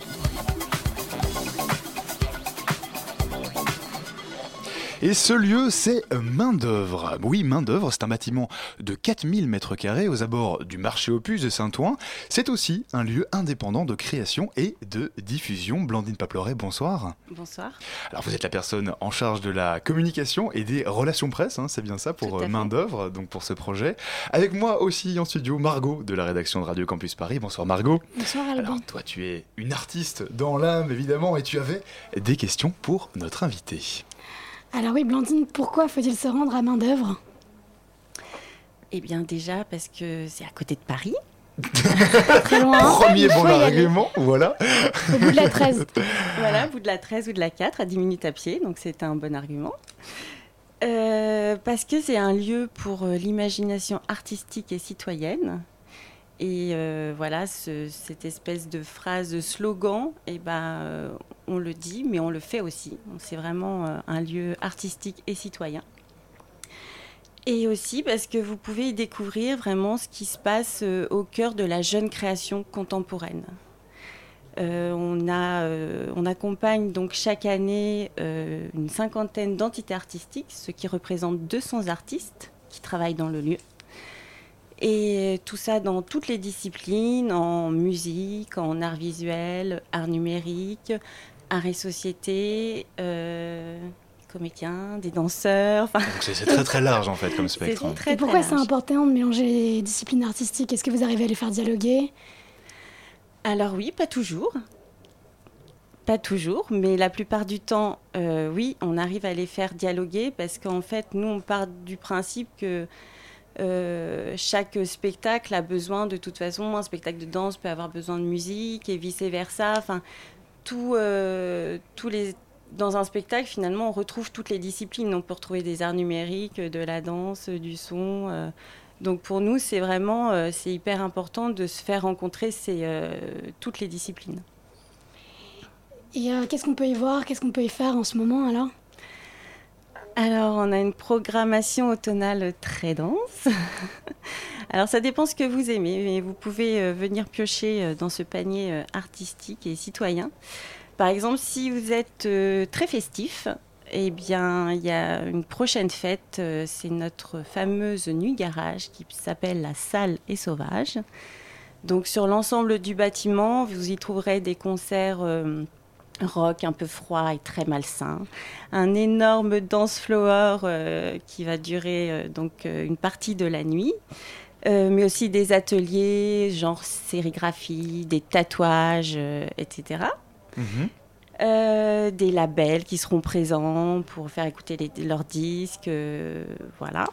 Et ce lieu, c'est Main d'œuvre. Oui, Main d'œuvre, c'est un bâtiment de 4000 mètres carrés aux abords du marché Opus de Saint-Ouen. C'est aussi un lieu indépendant de création et de diffusion. Blandine Paploret, bonsoir. Bonsoir. Alors, vous êtes la personne en charge de la communication et des relations presse, hein, c'est bien ça, pour Main d'œuvre, donc pour ce projet. Avec moi aussi en studio, Margot de la rédaction de Radio Campus Paris. Bonsoir Margot. Bonsoir Alban. Alors, toi, tu es une artiste dans l'âme, évidemment, et tu avais des questions pour notre invité. Alors oui, Blandine, pourquoi faut-il se rendre à main d'œuvre Eh bien déjà parce que c'est à côté de Paris. très loin. Premier bon argument, voilà. Au bout de la 13. voilà, au bout de la 13 ou de la 4, à 10 minutes à pied, donc c'est un bon argument. Euh, parce que c'est un lieu pour euh, l'imagination artistique et citoyenne. Et voilà, cette espèce de phrase slogan, eh ben, on le dit, mais on le fait aussi. C'est vraiment un lieu artistique et citoyen. Et aussi parce que vous pouvez y découvrir vraiment ce qui se passe au cœur de la jeune création contemporaine. Euh, on, euh, accompagne donc chaque année euh, une cinquantaine d'entités artistiques, ce qui représente 200 artistes qui travaillent dans le lieu. Et tout ça dans toutes les disciplines, en musique, en art visuel, art numérique, art et société, comédiens, des danseurs. C'est très très large en fait comme spectre. Hein. et pourquoi c'est important de mélanger les disciplines artistiques? Est-ce que vous arrivez à les faire dialoguer? Alors oui, pas toujours. Pas toujours, mais la plupart du temps, euh, oui, on arrive à les faire dialoguer parce qu'en fait, nous, on part du principe que euh, chaque spectacle a besoin, de toute façon, un spectacle de danse peut avoir besoin de musique et vice-versa. Enfin, tout, euh, tous les, dans un spectacle, finalement, on retrouve toutes les disciplines. On peut retrouver des arts numériques, de la danse, du son donc pour nous, c'est vraiment euh, c'est hyper important de se faire rencontrer euh, toutes les disciplines. Et euh, qu'est-ce qu'on peut y voir? Qu'est-ce qu'on peut y faire en ce moment alors? Alors, on a une programmation automnale très dense. alors, ça dépend ce que vous aimez, mais vous pouvez venir piocher dans ce panier artistique et citoyen. Par exemple, si vous êtes très festif, eh bien, il y a une prochaine fête, euh, c'est notre fameuse nuit garage qui s'appelle la Salle et Sauvage. Donc, sur l'ensemble du bâtiment, vous y trouverez des concerts euh, rock un peu froid et très malsain, un énorme dance floor euh, qui va durer donc une partie de la nuit. mais aussi des ateliers genre sérigraphie, des tatouages, etc. Euh, des labels qui seront présents pour faire écouter leurs disques, euh, voilà.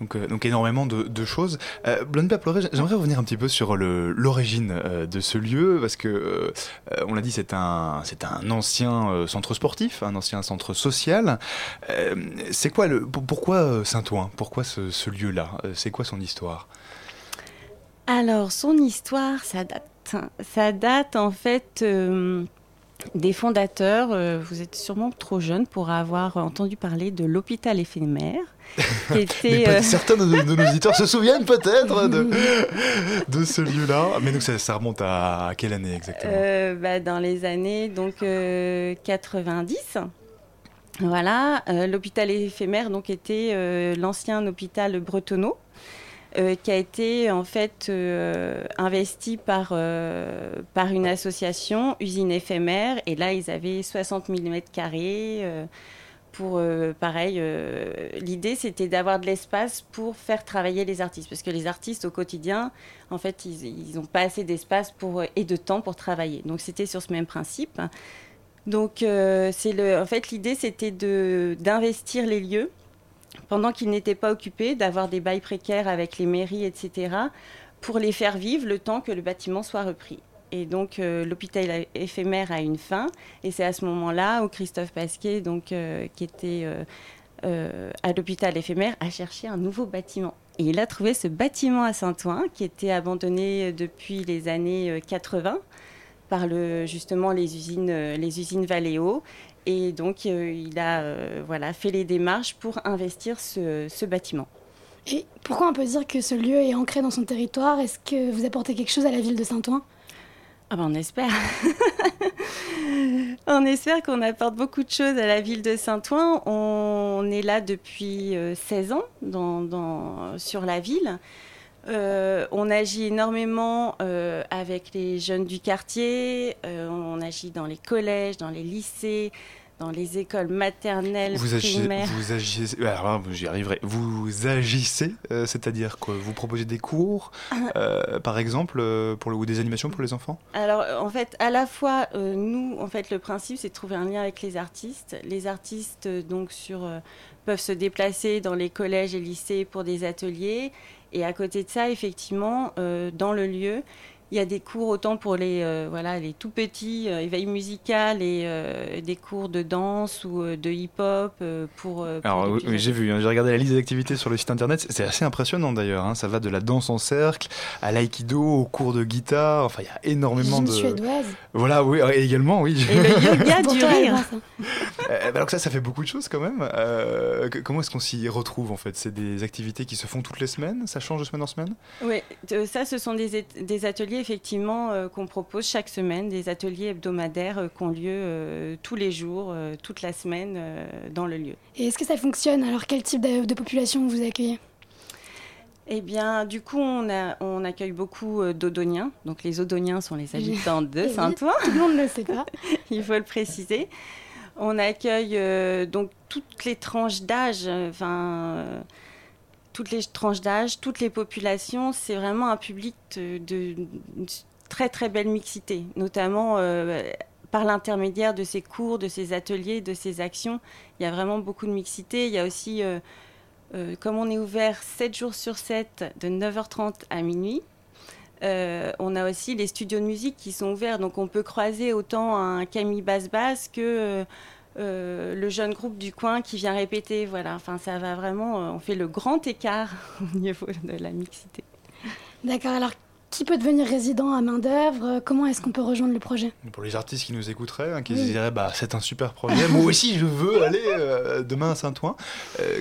Donc, euh, donc énormément de, choses. Euh, Blonde j'aimerais revenir un petit peu sur l'origine de ce lieu, parce que, on l'a dit, c'est un, un ancien centre sportif, un ancien centre social. c'est quoi le, pourquoi Saint-Ouen? Pourquoi ce lieu-là? C'est quoi son histoire? Alors, son histoire, ça date. Ça date en fait des fondateurs. Euh, vous êtes sûrement trop jeune pour avoir entendu parler de l'hôpital éphémère. Qui était, euh, Certains de, nos auditeurs se souviennent peut-être de, de ce lieu-là. Mais donc ça, remonte à, quelle année exactement? Euh, bah, Dans les années donc 90. Voilà, l'hôpital éphémère donc était l'ancien hôpital Bretonneau euh, qui a été en fait euh, investi par, euh, par une association, Usine éphémère, et là ils avaient 60 mm carrés. pour pareil, l'idée c'était d'avoir de l'espace pour faire travailler les artistes, parce que les artistes au quotidien, en fait, ils n'ont pas assez d'espace pour et de temps pour travailler. Donc c'était sur ce même principe. Donc c'est le, en fait l'idée c'était de d'investir les lieux pendant qu'ils n'étaient pas occupés, d'avoir des bails précaires avec les mairies, etc., pour les faire vivre le temps que le bâtiment soit repris. Et donc euh, l'hôpital éphémère a une fin, et c'est à ce moment-là où Christophe Pasquet, donc, euh, qui était euh, à l'hôpital éphémère, a cherché un nouveau bâtiment. Et il a trouvé ce bâtiment à Saint-Ouen, qui était abandonné depuis les années 80 par justement les usines, les usines Valeo. Et donc, euh, il a euh, voilà, fait les démarches pour investir ce, bâtiment. Et pourquoi on peut dire que ce lieu est ancré dans son territoire? Est-ce que vous apportez quelque chose à la ville de Saint-Ouen? Ah ben on espère. on espère qu'on apporte beaucoup de choses à la ville de Saint-Ouen. On est là depuis 16 euh, ans dans, sur la ville. On agit énormément avec les jeunes du quartier, on agit dans les collèges, dans les lycées, dans les écoles maternelles, vous primaires. vous agissez, alors j'y arriverai. Vous agissez, euh, c'est-à-dire quoi? Vous proposez des cours, ah. euh, par exemple, euh, pour le, ou des animations pour les enfants? Alors en fait, à la fois, nous, en fait, le principe, c'est de trouver un lien avec les artistes. Les artistes, donc, sur, peuvent se déplacer dans les collèges et lycées pour des ateliers. Et à côté de ça, effectivement, dans le lieu, Il y a des cours autant pour les, euh, voilà, les tout petits, euh, éveil musical et euh, des cours de danse ou de hip-hop pour, Alors oui, j'ai vu, hein, j'ai regardé la liste des activités sur le site internet, c'est assez impressionnant d'ailleurs. Hein. ça va de la danse en cercle à l'aïkido, au cours de guitare, enfin il y a énormément de... suédoise. Voilà, oui, également, oui. Et le yoga du rire. alors que ça, ça fait beaucoup de choses quand même. comment est-ce qu'on s'y retrouve en fait? C'est des activités qui se font toutes les semaines? Ça change de semaine en semaine? Oui, ça ce sont des, des ateliers effectivement euh, qu'on propose chaque semaine, des ateliers hebdomadaires euh, qui ont lieu euh, tous les jours, toute la semaine dans le lieu. Et est-ce que ça fonctionne? Alors quel type de, population vous accueillez? Eh bien, du coup, on, a, on accueille beaucoup d'Odoniens. Donc, les Odoniens sont les habitants de Saint-Ouen. Tout le monde ne le sait pas. Il faut le préciser. On accueille donc toutes les tranches d'âge. Enfin, toutes les tranches d'âge, toutes les populations. C'est vraiment un public de, très très belle mixité, notamment euh, par l'intermédiaire de ces cours, de ces ateliers, de ces actions. Il y a vraiment beaucoup de mixité. Il y a aussi, euh, euh, comme on est ouvert 7 jours sur 7, de 9h30 à minuit, on a aussi les studios de musique qui sont ouverts. Donc on peut croiser autant un Camille Basse-Basse que euh, le jeune groupe du coin qui vient répéter. Voilà, enfin, ça va vraiment. Euh, on fait le grand écart au niveau de la mixité. D'accord. Alors, qui peut devenir résident à main d'œuvre Comment est-ce qu'on peut rejoindre le projet? Pour les artistes qui nous écouteraient, hein, qui se diraient bah, c'est un super projet, moi aussi je veux aller euh, demain à Saint-Ouen.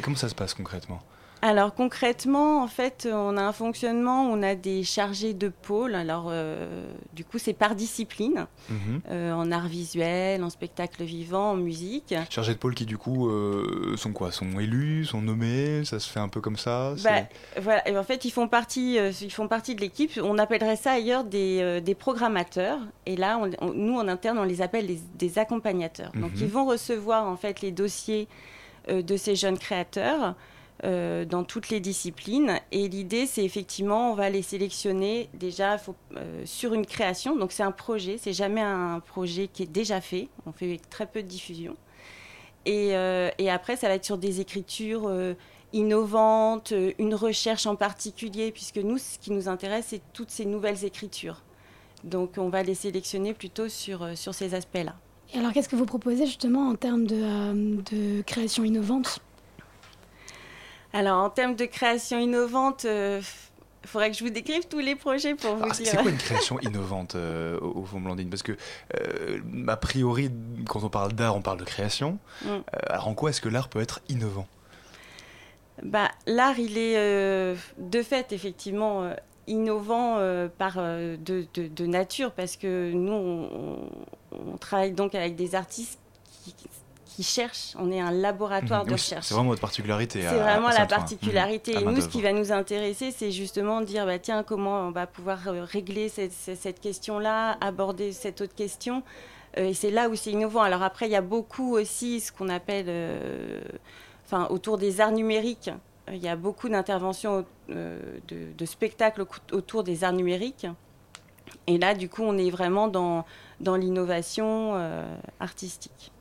comment ça se passe concrètement? Alors concrètement, en fait, on a un fonctionnement, on a des chargés de pôle. Alors euh, du coup, c'est par discipline, mhm. euh, en art visuel, en spectacle vivant, en musique. Chargés de pôle qui du coup euh, sont quoi? Sont élus, sont nommés? Ça se fait un peu comme ça? Bah, Voilà. en fait, ils font partie, ils font partie de l'équipe. On appellerait ça ailleurs des, des programmateurs. Et là, nous en interne, on les appelle des, accompagnateurs. Donc, mhm. ils vont recevoir en fait les dossiers de ces jeunes créateurs. Euh, dans toutes les disciplines. Et l'idée, c'est effectivement, on va les sélectionner déjà euh, sur une création. Donc c'est un projet, c'est jamais un projet qui est déjà fait. On fait très peu de diffusion. Et, euh, et après, ça va être sur des écritures innovantes, une recherche en particulier, puisque nous, ce qui nous intéresse, c'est toutes ces nouvelles écritures. Donc on va les sélectionner plutôt sur, sur ces aspects-là. Et alors, qu'est-ce que vous proposez justement en termes de, de création innovante? Alors, en termes de création innovante, il euh, faudrait que je vous décrive tous les projets pour vous ah, dire. C'est quoi une création innovante euh, au fond Blandine? Parce que, euh, a priori, quand on parle d'art, on parle de création. Mm. alors, en quoi est-ce que l'art peut être innovant? Bah, L'art, il est de fait, effectivement, innovant par, de, nature, parce que nous, on, on, travaille donc avec des artistes qui qui cherchent. On est un laboratoire mhm. de recherche. C'est vraiment votre particularité. C'est vraiment la particularité. Et nous, ce qui va nous intéresser, c'est justement de dire, bah, tiens, comment on va pouvoir euh, régler cette, question-là, aborder cette autre question. Euh, et c'est là où c'est innovant. Alors après, il y a beaucoup aussi ce qu'on appelle, euh, enfin, autour des arts numériques. Il y a beaucoup d'interventions de, spectacles autour des arts numériques. Et là, du coup, on est vraiment dans, dans l'innovation artistique.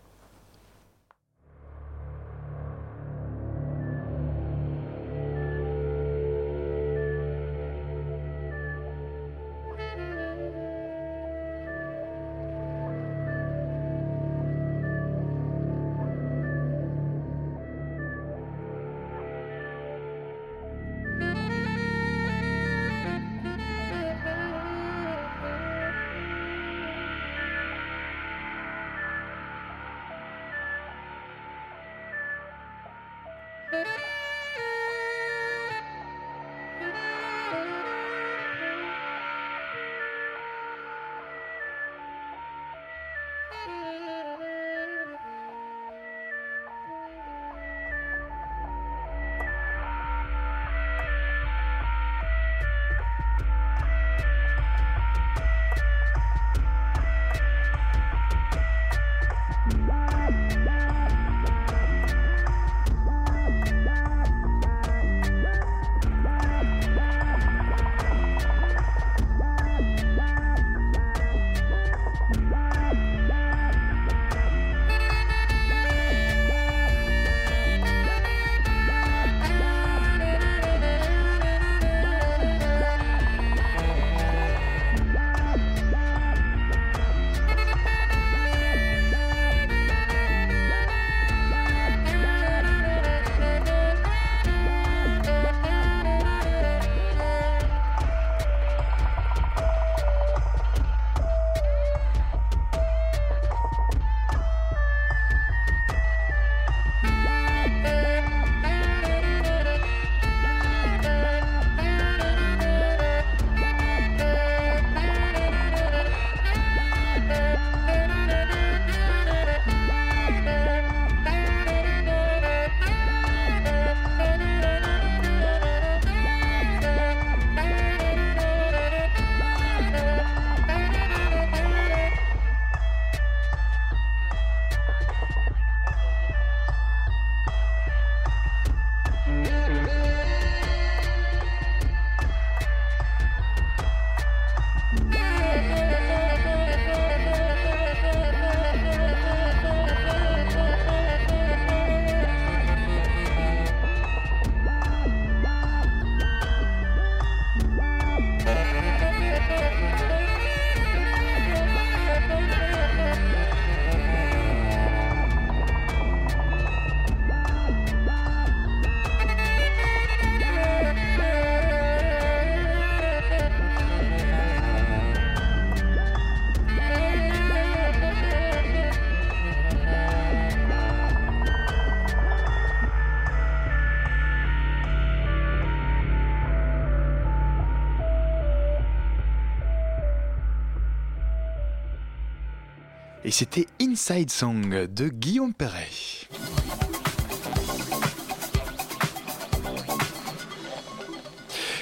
C'était Inside Song de Guillaume Perret.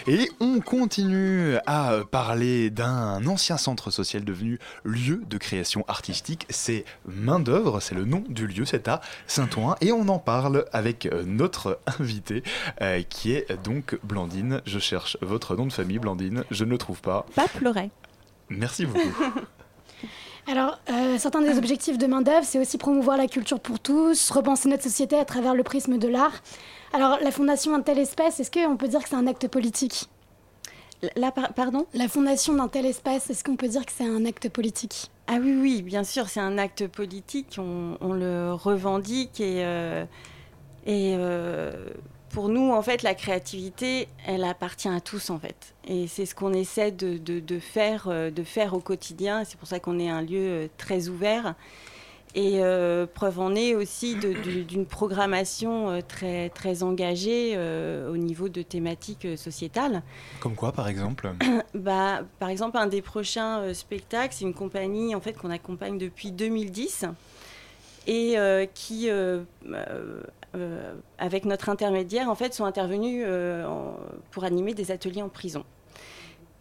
Et on continue à parler d'un ancien centre social devenu lieu de création artistique. C'est Main d'œuvre, c'est le nom du lieu, c'est à Saint-Ouen. Et on en parle avec notre invité euh, qui est donc Blandine. Je cherche votre nom de famille, Blandine. Je ne le trouve pas. Pas pleurer. Merci beaucoup. Alors, euh, certains des objectifs de Main d'œuvre, c'est aussi promouvoir la culture pour tous, repenser notre société à travers le prisme de l'art. Alors, la fondation d'un tel espace, est-ce qu'on peut dire que c'est un acte politique? La, Pardon? La fondation d'un tel espace, est-ce qu'on peut dire que c'est un acte politique? Ah oui, oui, bien sûr, c'est un acte politique, on, le revendique et, euh, et euh, pour nous, en fait, la créativité, elle appartient à tous, en fait. Et c'est ce qu'on essaie de, de, faire, euh, de faire au quotidien. C'est pour ça qu'on est un lieu très ouvert. Et euh, preuve en est aussi d'une programmation euh, très, très engagée euh, au niveau de thématiques sociétales. Comme quoi, par exemple bah, Par exemple, un des prochains spectacles, c'est une compagnie en fait, qu'on accompagne depuis 2010 et qui, avec notre intermédiaire, en fait, sont intervenus pour animer des ateliers en prison.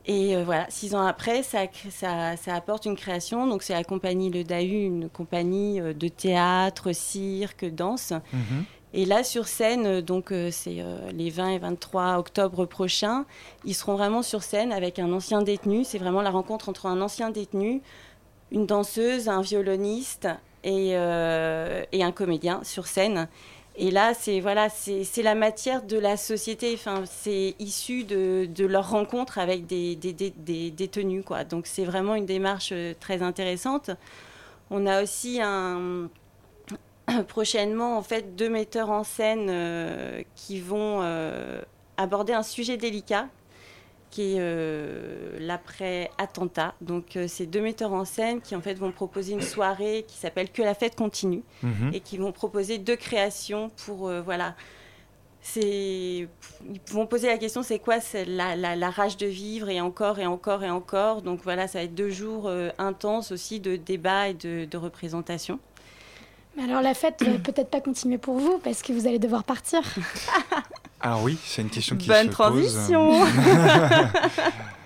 Et euh, voilà, six ans après, ça, ça, apporte une création. Donc, c'est la compagnie Le Dahu, une compagnie euh, de théâtre, cirque, danse. Mhm. Et là, sur scène, euh, donc c'est les 20 et 23 octobre prochains, ils seront vraiment sur scène avec un ancien détenu. C'est vraiment la rencontre entre un ancien détenu, une danseuse, un violoniste et, et un comédien sur scène. Et là, c'est la matière de la société. C'est issu de, leur rencontre avec des, des, quoi. Donc, c'est vraiment une démarche euh, très intéressante. On a aussi prochainement, en fait, deux metteurs en scène euh, qui vont euh, aborder un sujet délicat qui est euh, l'après-attentat. Donc, euh, c'est deux metteurs en scène qui en fait vont proposer une soirée qui s'appelle Que la fête continue mhm. et qui vont proposer deux créations pour euh, voilà. C'est ils vont poser la question c'est quoi la, la, rage de vivre et encore et encore et encore. Donc voilà, ça va être deux jours intenses aussi de débat et de, de représentation. Mais alors la fête va peut-être pas continuer pour vous parce que vous allez devoir partir. Alors oui, c'est une question qui Bonne se transition. pose.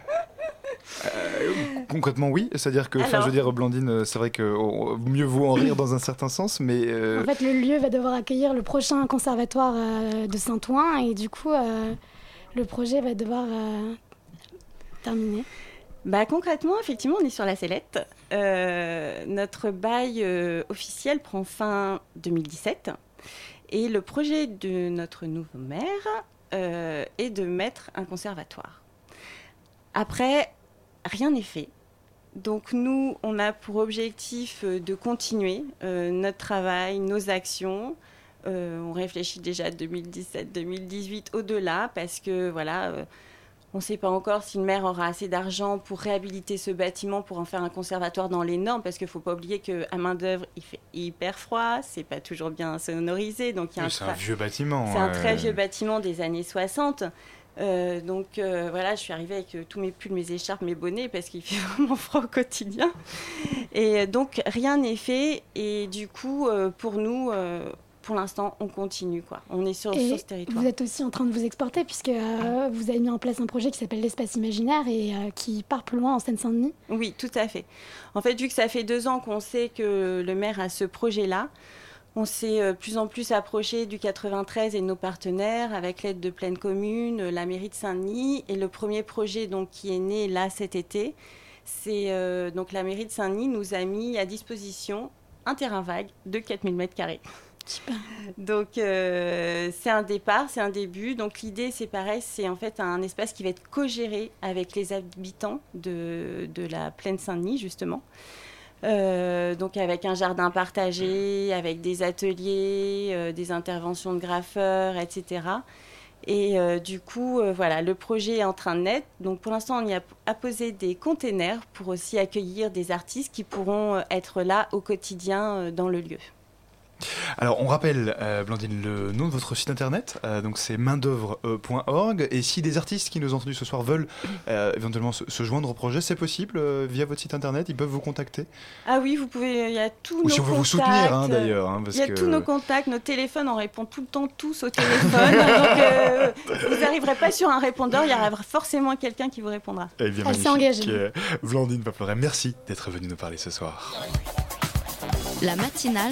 Euh, concrètement, oui. C'est-à-dire que, enfin, je veux dire, Blandine, euh, c'est vrai que oh, mieux vaut en rire dans un certain sens, mais. Euh, en fait, le lieu va devoir accueillir le prochain conservatoire de Saint-Ouen et du coup, le projet va devoir terminer. Bah, concrètement, effectivement, on est sur la sellette. notre bail officiel prend fin 2017. Et le projet de notre nouveau maire euh, est de mettre un conservatoire. Après, rien n'est fait. Donc nous, on a pour objectif euh, de continuer euh, notre travail, nos actions. on réfléchit déjà 2017-2018 au-delà parce que voilà on ne sait pas encore si le maire aura assez d'argent pour réhabiliter ce bâtiment, pour en faire un conservatoire dans les normes, parce qu'il ne faut pas oublier qu'à main d'œuvre, il fait hyper froid, c'est pas toujours bien sonorisé. Donc c'est un vieux bâtiment. C'est un très vieux bâtiment des années 60. Euh, donc euh, voilà, je suis arrivée avec euh, tous mes pulls, mes écharpes, mes bonnets parce qu'il fait vraiment froid au quotidien. Et donc rien n'est fait. Et du coup, pour nous, pour l'instant, on continue. Quoi. On est sur, ce territoire. Vous êtes aussi en train de vous exporter, puisque euh, vous avez mis en place un projet qui s'appelle l'Espace Imaginaire et euh, qui part plus loin en Seine-Saint-Denis. Oui, tout à fait. En fait, vu que ça fait deux ans qu'on sait que le maire a ce projet-là, on s'est euh, plus en plus approché du 93 et de nos partenaires avec l'aide de Pleine Commune, la mairie de Saint-Denis. Et le premier projet donc, qui est né là cet été, c'est donc la mairie de Saint-Denis nous a mis à disposition un terrain vague de 4000 m2. Donc euh, c'est un départ, c'est un début. Donc l'idée c'est pareil, c'est en fait un espace qui va être co-géré avec les habitants de, de la plaine Saint-Denis justement. Euh, donc avec un jardin partagé, avec des ateliers, euh, des interventions de graffeurs, etc. Et du coup, voilà, le projet est en train de naître. Donc pour l'instant, on y a apposé des containers pour aussi accueillir des artistes qui pourront être là au quotidien dans le lieu. Alors, on rappelle, euh, Blandine, le nom de votre site internet. euh, donc, c'est maindoeuvre.org. Et si des artistes qui nous ont entendus ce soir veulent euh, éventuellement se, se joindre au projet, c'est possible euh, via votre site internet. Ils peuvent vous contacter. Ah oui, vous pouvez, il y a tous Ou nos si on veut vous contacts. soutenir, hein, d'ailleurs, hein, il y a que- tous nos contacts, nos téléphones, on répond tout le temps tous au téléphone. donc euh, vous n'arriverez pas sur un répondeur, il y aura forcément quelqu'un qui vous répondra. Eh bien, Elle s'est engagée. Euh, Blandine merci d'être venue nous parler ce soir. La matinale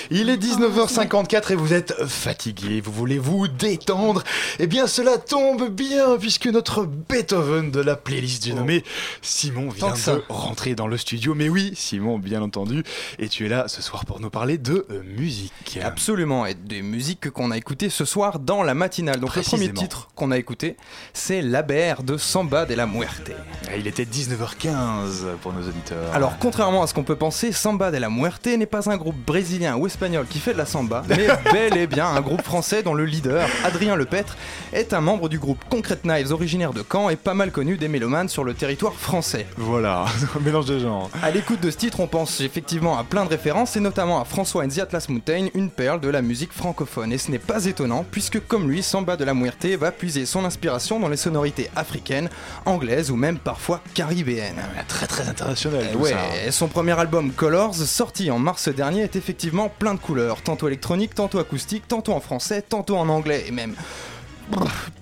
Il est 19h54 et vous êtes fatigué, vous voulez vous détendre. Eh bien, cela tombe bien puisque notre Beethoven de la playlist, j'ai nommé Simon, vient de rentrer dans le studio. Mais oui, Simon, bien entendu. Et tu es là ce soir pour nous parler de euh, musique. Absolument, et des musiques qu'on a écoutées ce soir dans la matinale. Donc le premier titre qu'on a écouté, c'est La BR de Samba de la Muerte. Ah, Il était 19h15 pour nos auditeurs. Alors contrairement à ce qu'on peut penser, Samba de la Muerte n'est pas un groupe brésilien ou espagnol qui fait de la samba, mais bel et bien un groupe français dont le leader, Adrien Lepêtre, est un membre du groupe Concrete Knives originaire de Caen et pas mal connu des mélomanes sur le territoire français. Voilà, mélange de genres. À l'écoute de ce titre, on pense effectivement à plein de références et notamment à François and the Atlas Mountain, une perle de la musique francophone. Et ce n'est pas étonnant puisque comme lui, Samba de la Muerte va puiser son inspiration dans les sonorités africaines, anglaises ou même parfois caribéennes. Très très international. Tout ouais, ça. son premier album Colors, sorti en mars dernier, est effectivement plein de couleurs, tantôt électroniques, tantôt acoustiques, tantôt en français, tantôt en anglais et même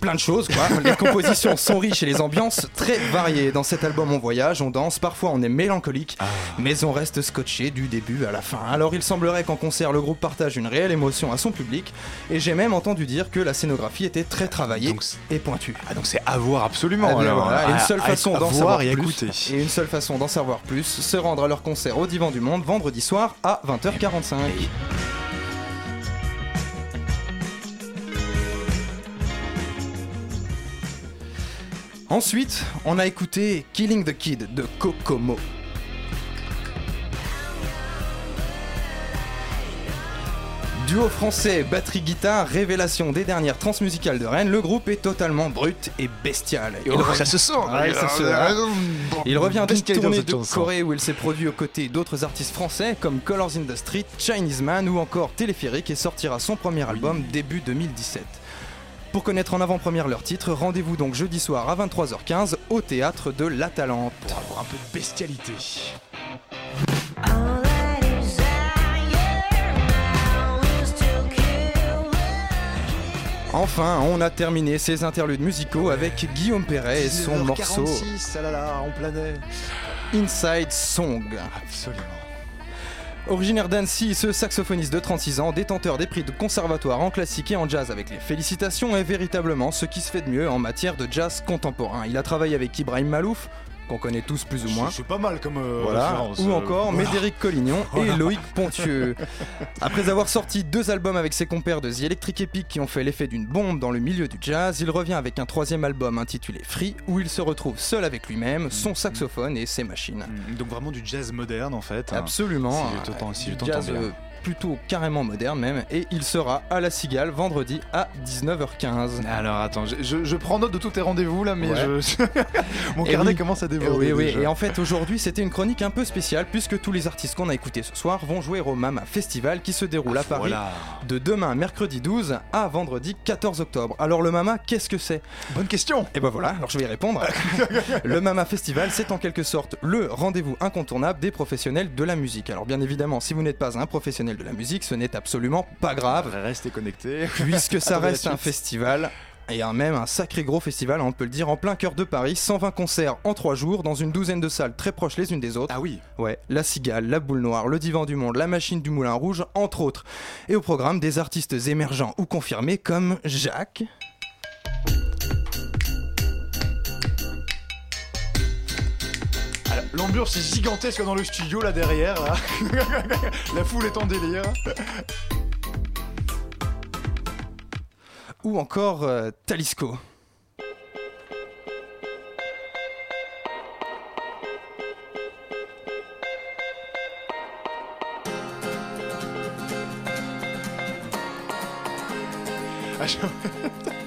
plein de choses quoi. Les compositions sont riches et les ambiances très variées. Dans cet album on voyage, on danse, parfois on est mélancolique, Ah. mais on reste scotché du début à la fin. Alors il semblerait qu'en concert le groupe partage une réelle émotion à son public et j'ai même entendu dire que la scénographie était très travaillée et pointue. Ah donc c'est à voir absolument. Ah, alors. voilà, et une seule à- façon d'en voir savoir et plus, écouter. et une seule façon d'en savoir plus, se rendre à leur concert au Divan du Monde vendredi soir à 20h45. Ensuite, on a écouté Killing the Kid de Kokomo. Duo français, batterie-guitare, révélation des dernières transmusicales de Rennes, le groupe est totalement brut et bestial. Oh, re- ça se sent, Ouais, ça se- euh, hein. Il revient d'une tournée de. Corée où il s'est produit aux côtés d'autres artistes français comme Colors in the Street, Chinese Man ou encore Téléphérique et sortira son premier album début 2017. Pour connaître en avant-première leur titre, rendez-vous donc jeudi soir à 23h15 au théâtre de La Talente. Pour avoir un peu de bestialité. Enfin, on a terminé ces interludes musicaux avec Guillaume Perret et son 19h46, morceau ah là là, on planait. Inside Song. Absolument. Originaire d'Annecy, ce saxophoniste de 36 ans, détenteur des prix de conservatoire en classique et en jazz avec les félicitations, est véritablement ce qui se fait de mieux en matière de jazz contemporain. Il a travaillé avec Ibrahim Malouf, qu'on connaît tous plus ou moins. C'est pas mal comme euh, Voilà. Ou euh, encore voilà. Médéric Collignon Voilà. et Loïc Pontieux. Après avoir sorti deux albums avec ses compères de The Electric Epic qui ont fait l'effet d'une bombe dans le milieu du jazz, il revient avec un troisième album intitulé Free où il se retrouve seul avec lui-même, son saxophone et ses machines. Donc vraiment du jazz moderne en fait. hein. Absolument. Si je si jazz, bien. Plutôt carrément moderne même. Et il sera à la Cigale vendredi à 19h15. Alors attends, je, je- je prends note de tous tes rendez-vous là, mais Ouais. je... mon Et carnet oui. commence à Et déborder. oui. Et en fait, aujourd'hui, c'était une chronique un peu spéciale puisque tous les artistes qu'on a écoutés ce soir vont jouer au Mama Festival qui se déroule à Paris voilà. de demain, mercredi 12 à vendredi 14 octobre. Alors, le Mama, qu'est-ce que c'est? Bonne question. Et ben voilà, alors je vais y répondre. le Mama Festival, c'est en quelque sorte le rendez-vous incontournable des professionnels de la musique. Alors, bien évidemment, si vous n'êtes pas un professionnel de la musique, ce n'est absolument pas grave Restez connectés. puisque ça reste un festival. Et un, même un sacré gros festival, on peut le dire, en plein cœur de Paris, 120 concerts en 3 jours, dans une douzaine de salles très proches les unes des autres. Ah oui. Ouais, la Cigale, la Boule Noire, le Divan du Monde, la Machine du Moulin Rouge, entre autres. Et au programme, des artistes émergents ou confirmés comme Jacques, L'ambiance est gigantesque dans le studio là derrière. là. La foule est en délire. ou encore euh, Talisco.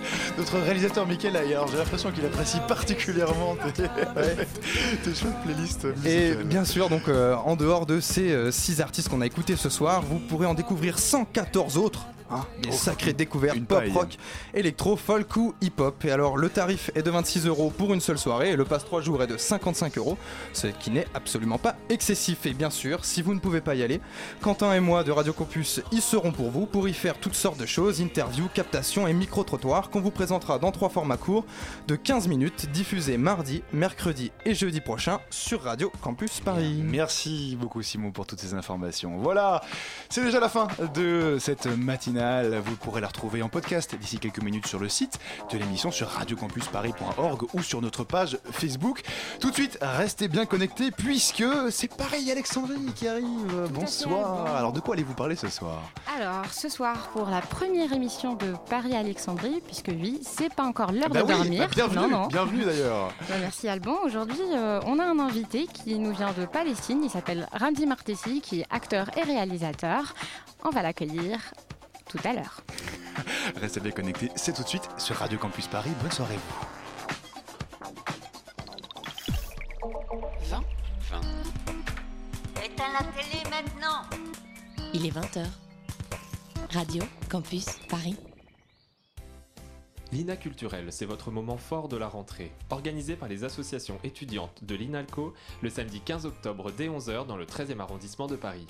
Notre réalisateur Mickaël, alors j'ai l'impression qu'il apprécie particulièrement tes, tes chouettes playlists Et bien sûr, donc euh, en dehors de ces 6 artistes qu'on a écoutés ce soir, vous pourrez en découvrir 114 autres. Hein, des Oh, sacrées découvertes pop, paille. rock, électro, folk ou hip-hop. Et alors, le tarif est de 26 euros pour une seule soirée et le passe 3 jours est de 55 euros, ce qui n'est absolument pas excessif. Et bien sûr, si vous ne pouvez pas y aller, Quentin et moi de Radio Campus y seront pour vous pour y faire toutes sortes de choses interviews, captations et micro-trottoirs qu'on vous présentera dans trois formats courts de 15 minutes, diffusés mardi, mercredi et jeudi prochain sur Radio Campus Paris. Merci beaucoup Simon pour toutes ces informations. Voilà, c'est déjà la fin de cette matinale. Vous pourrez la retrouver en podcast d'ici quelques minutes sur le site de l'émission sur radiocampusparis.org ou sur notre page Facebook. Tout de suite, restez bien connectés puisque c'est pareil Alexandrie qui arrive. Bonsoir. Alors de quoi allez-vous parler ce soir? Alors, ce soir, pour la première émission de Paris-Alexandrie, puisque oui, c'est pas encore l'heure Bah de oui, dormir. bah bienvenue, non, non. bienvenue d'ailleurs. Bah, merci Alban. Aujourd'hui, euh, on a un invité qui nous vient de Palestine. Il s'appelle Ramzi Martessi, qui est acteur et réalisateur. On va l'accueillir tout à l'heure. Restez bien connectés, c'est tout de suite sur Radio Campus Paris. Bonne soirée vous. 20 20. Éteins la télé maintenant Il est 20h. Radio Campus Paris. L'INA culturel, c'est votre moment fort de la rentrée. Organisé par les associations étudiantes de l'INALCO le samedi 15 octobre dès 11h dans le 13e arrondissement de Paris.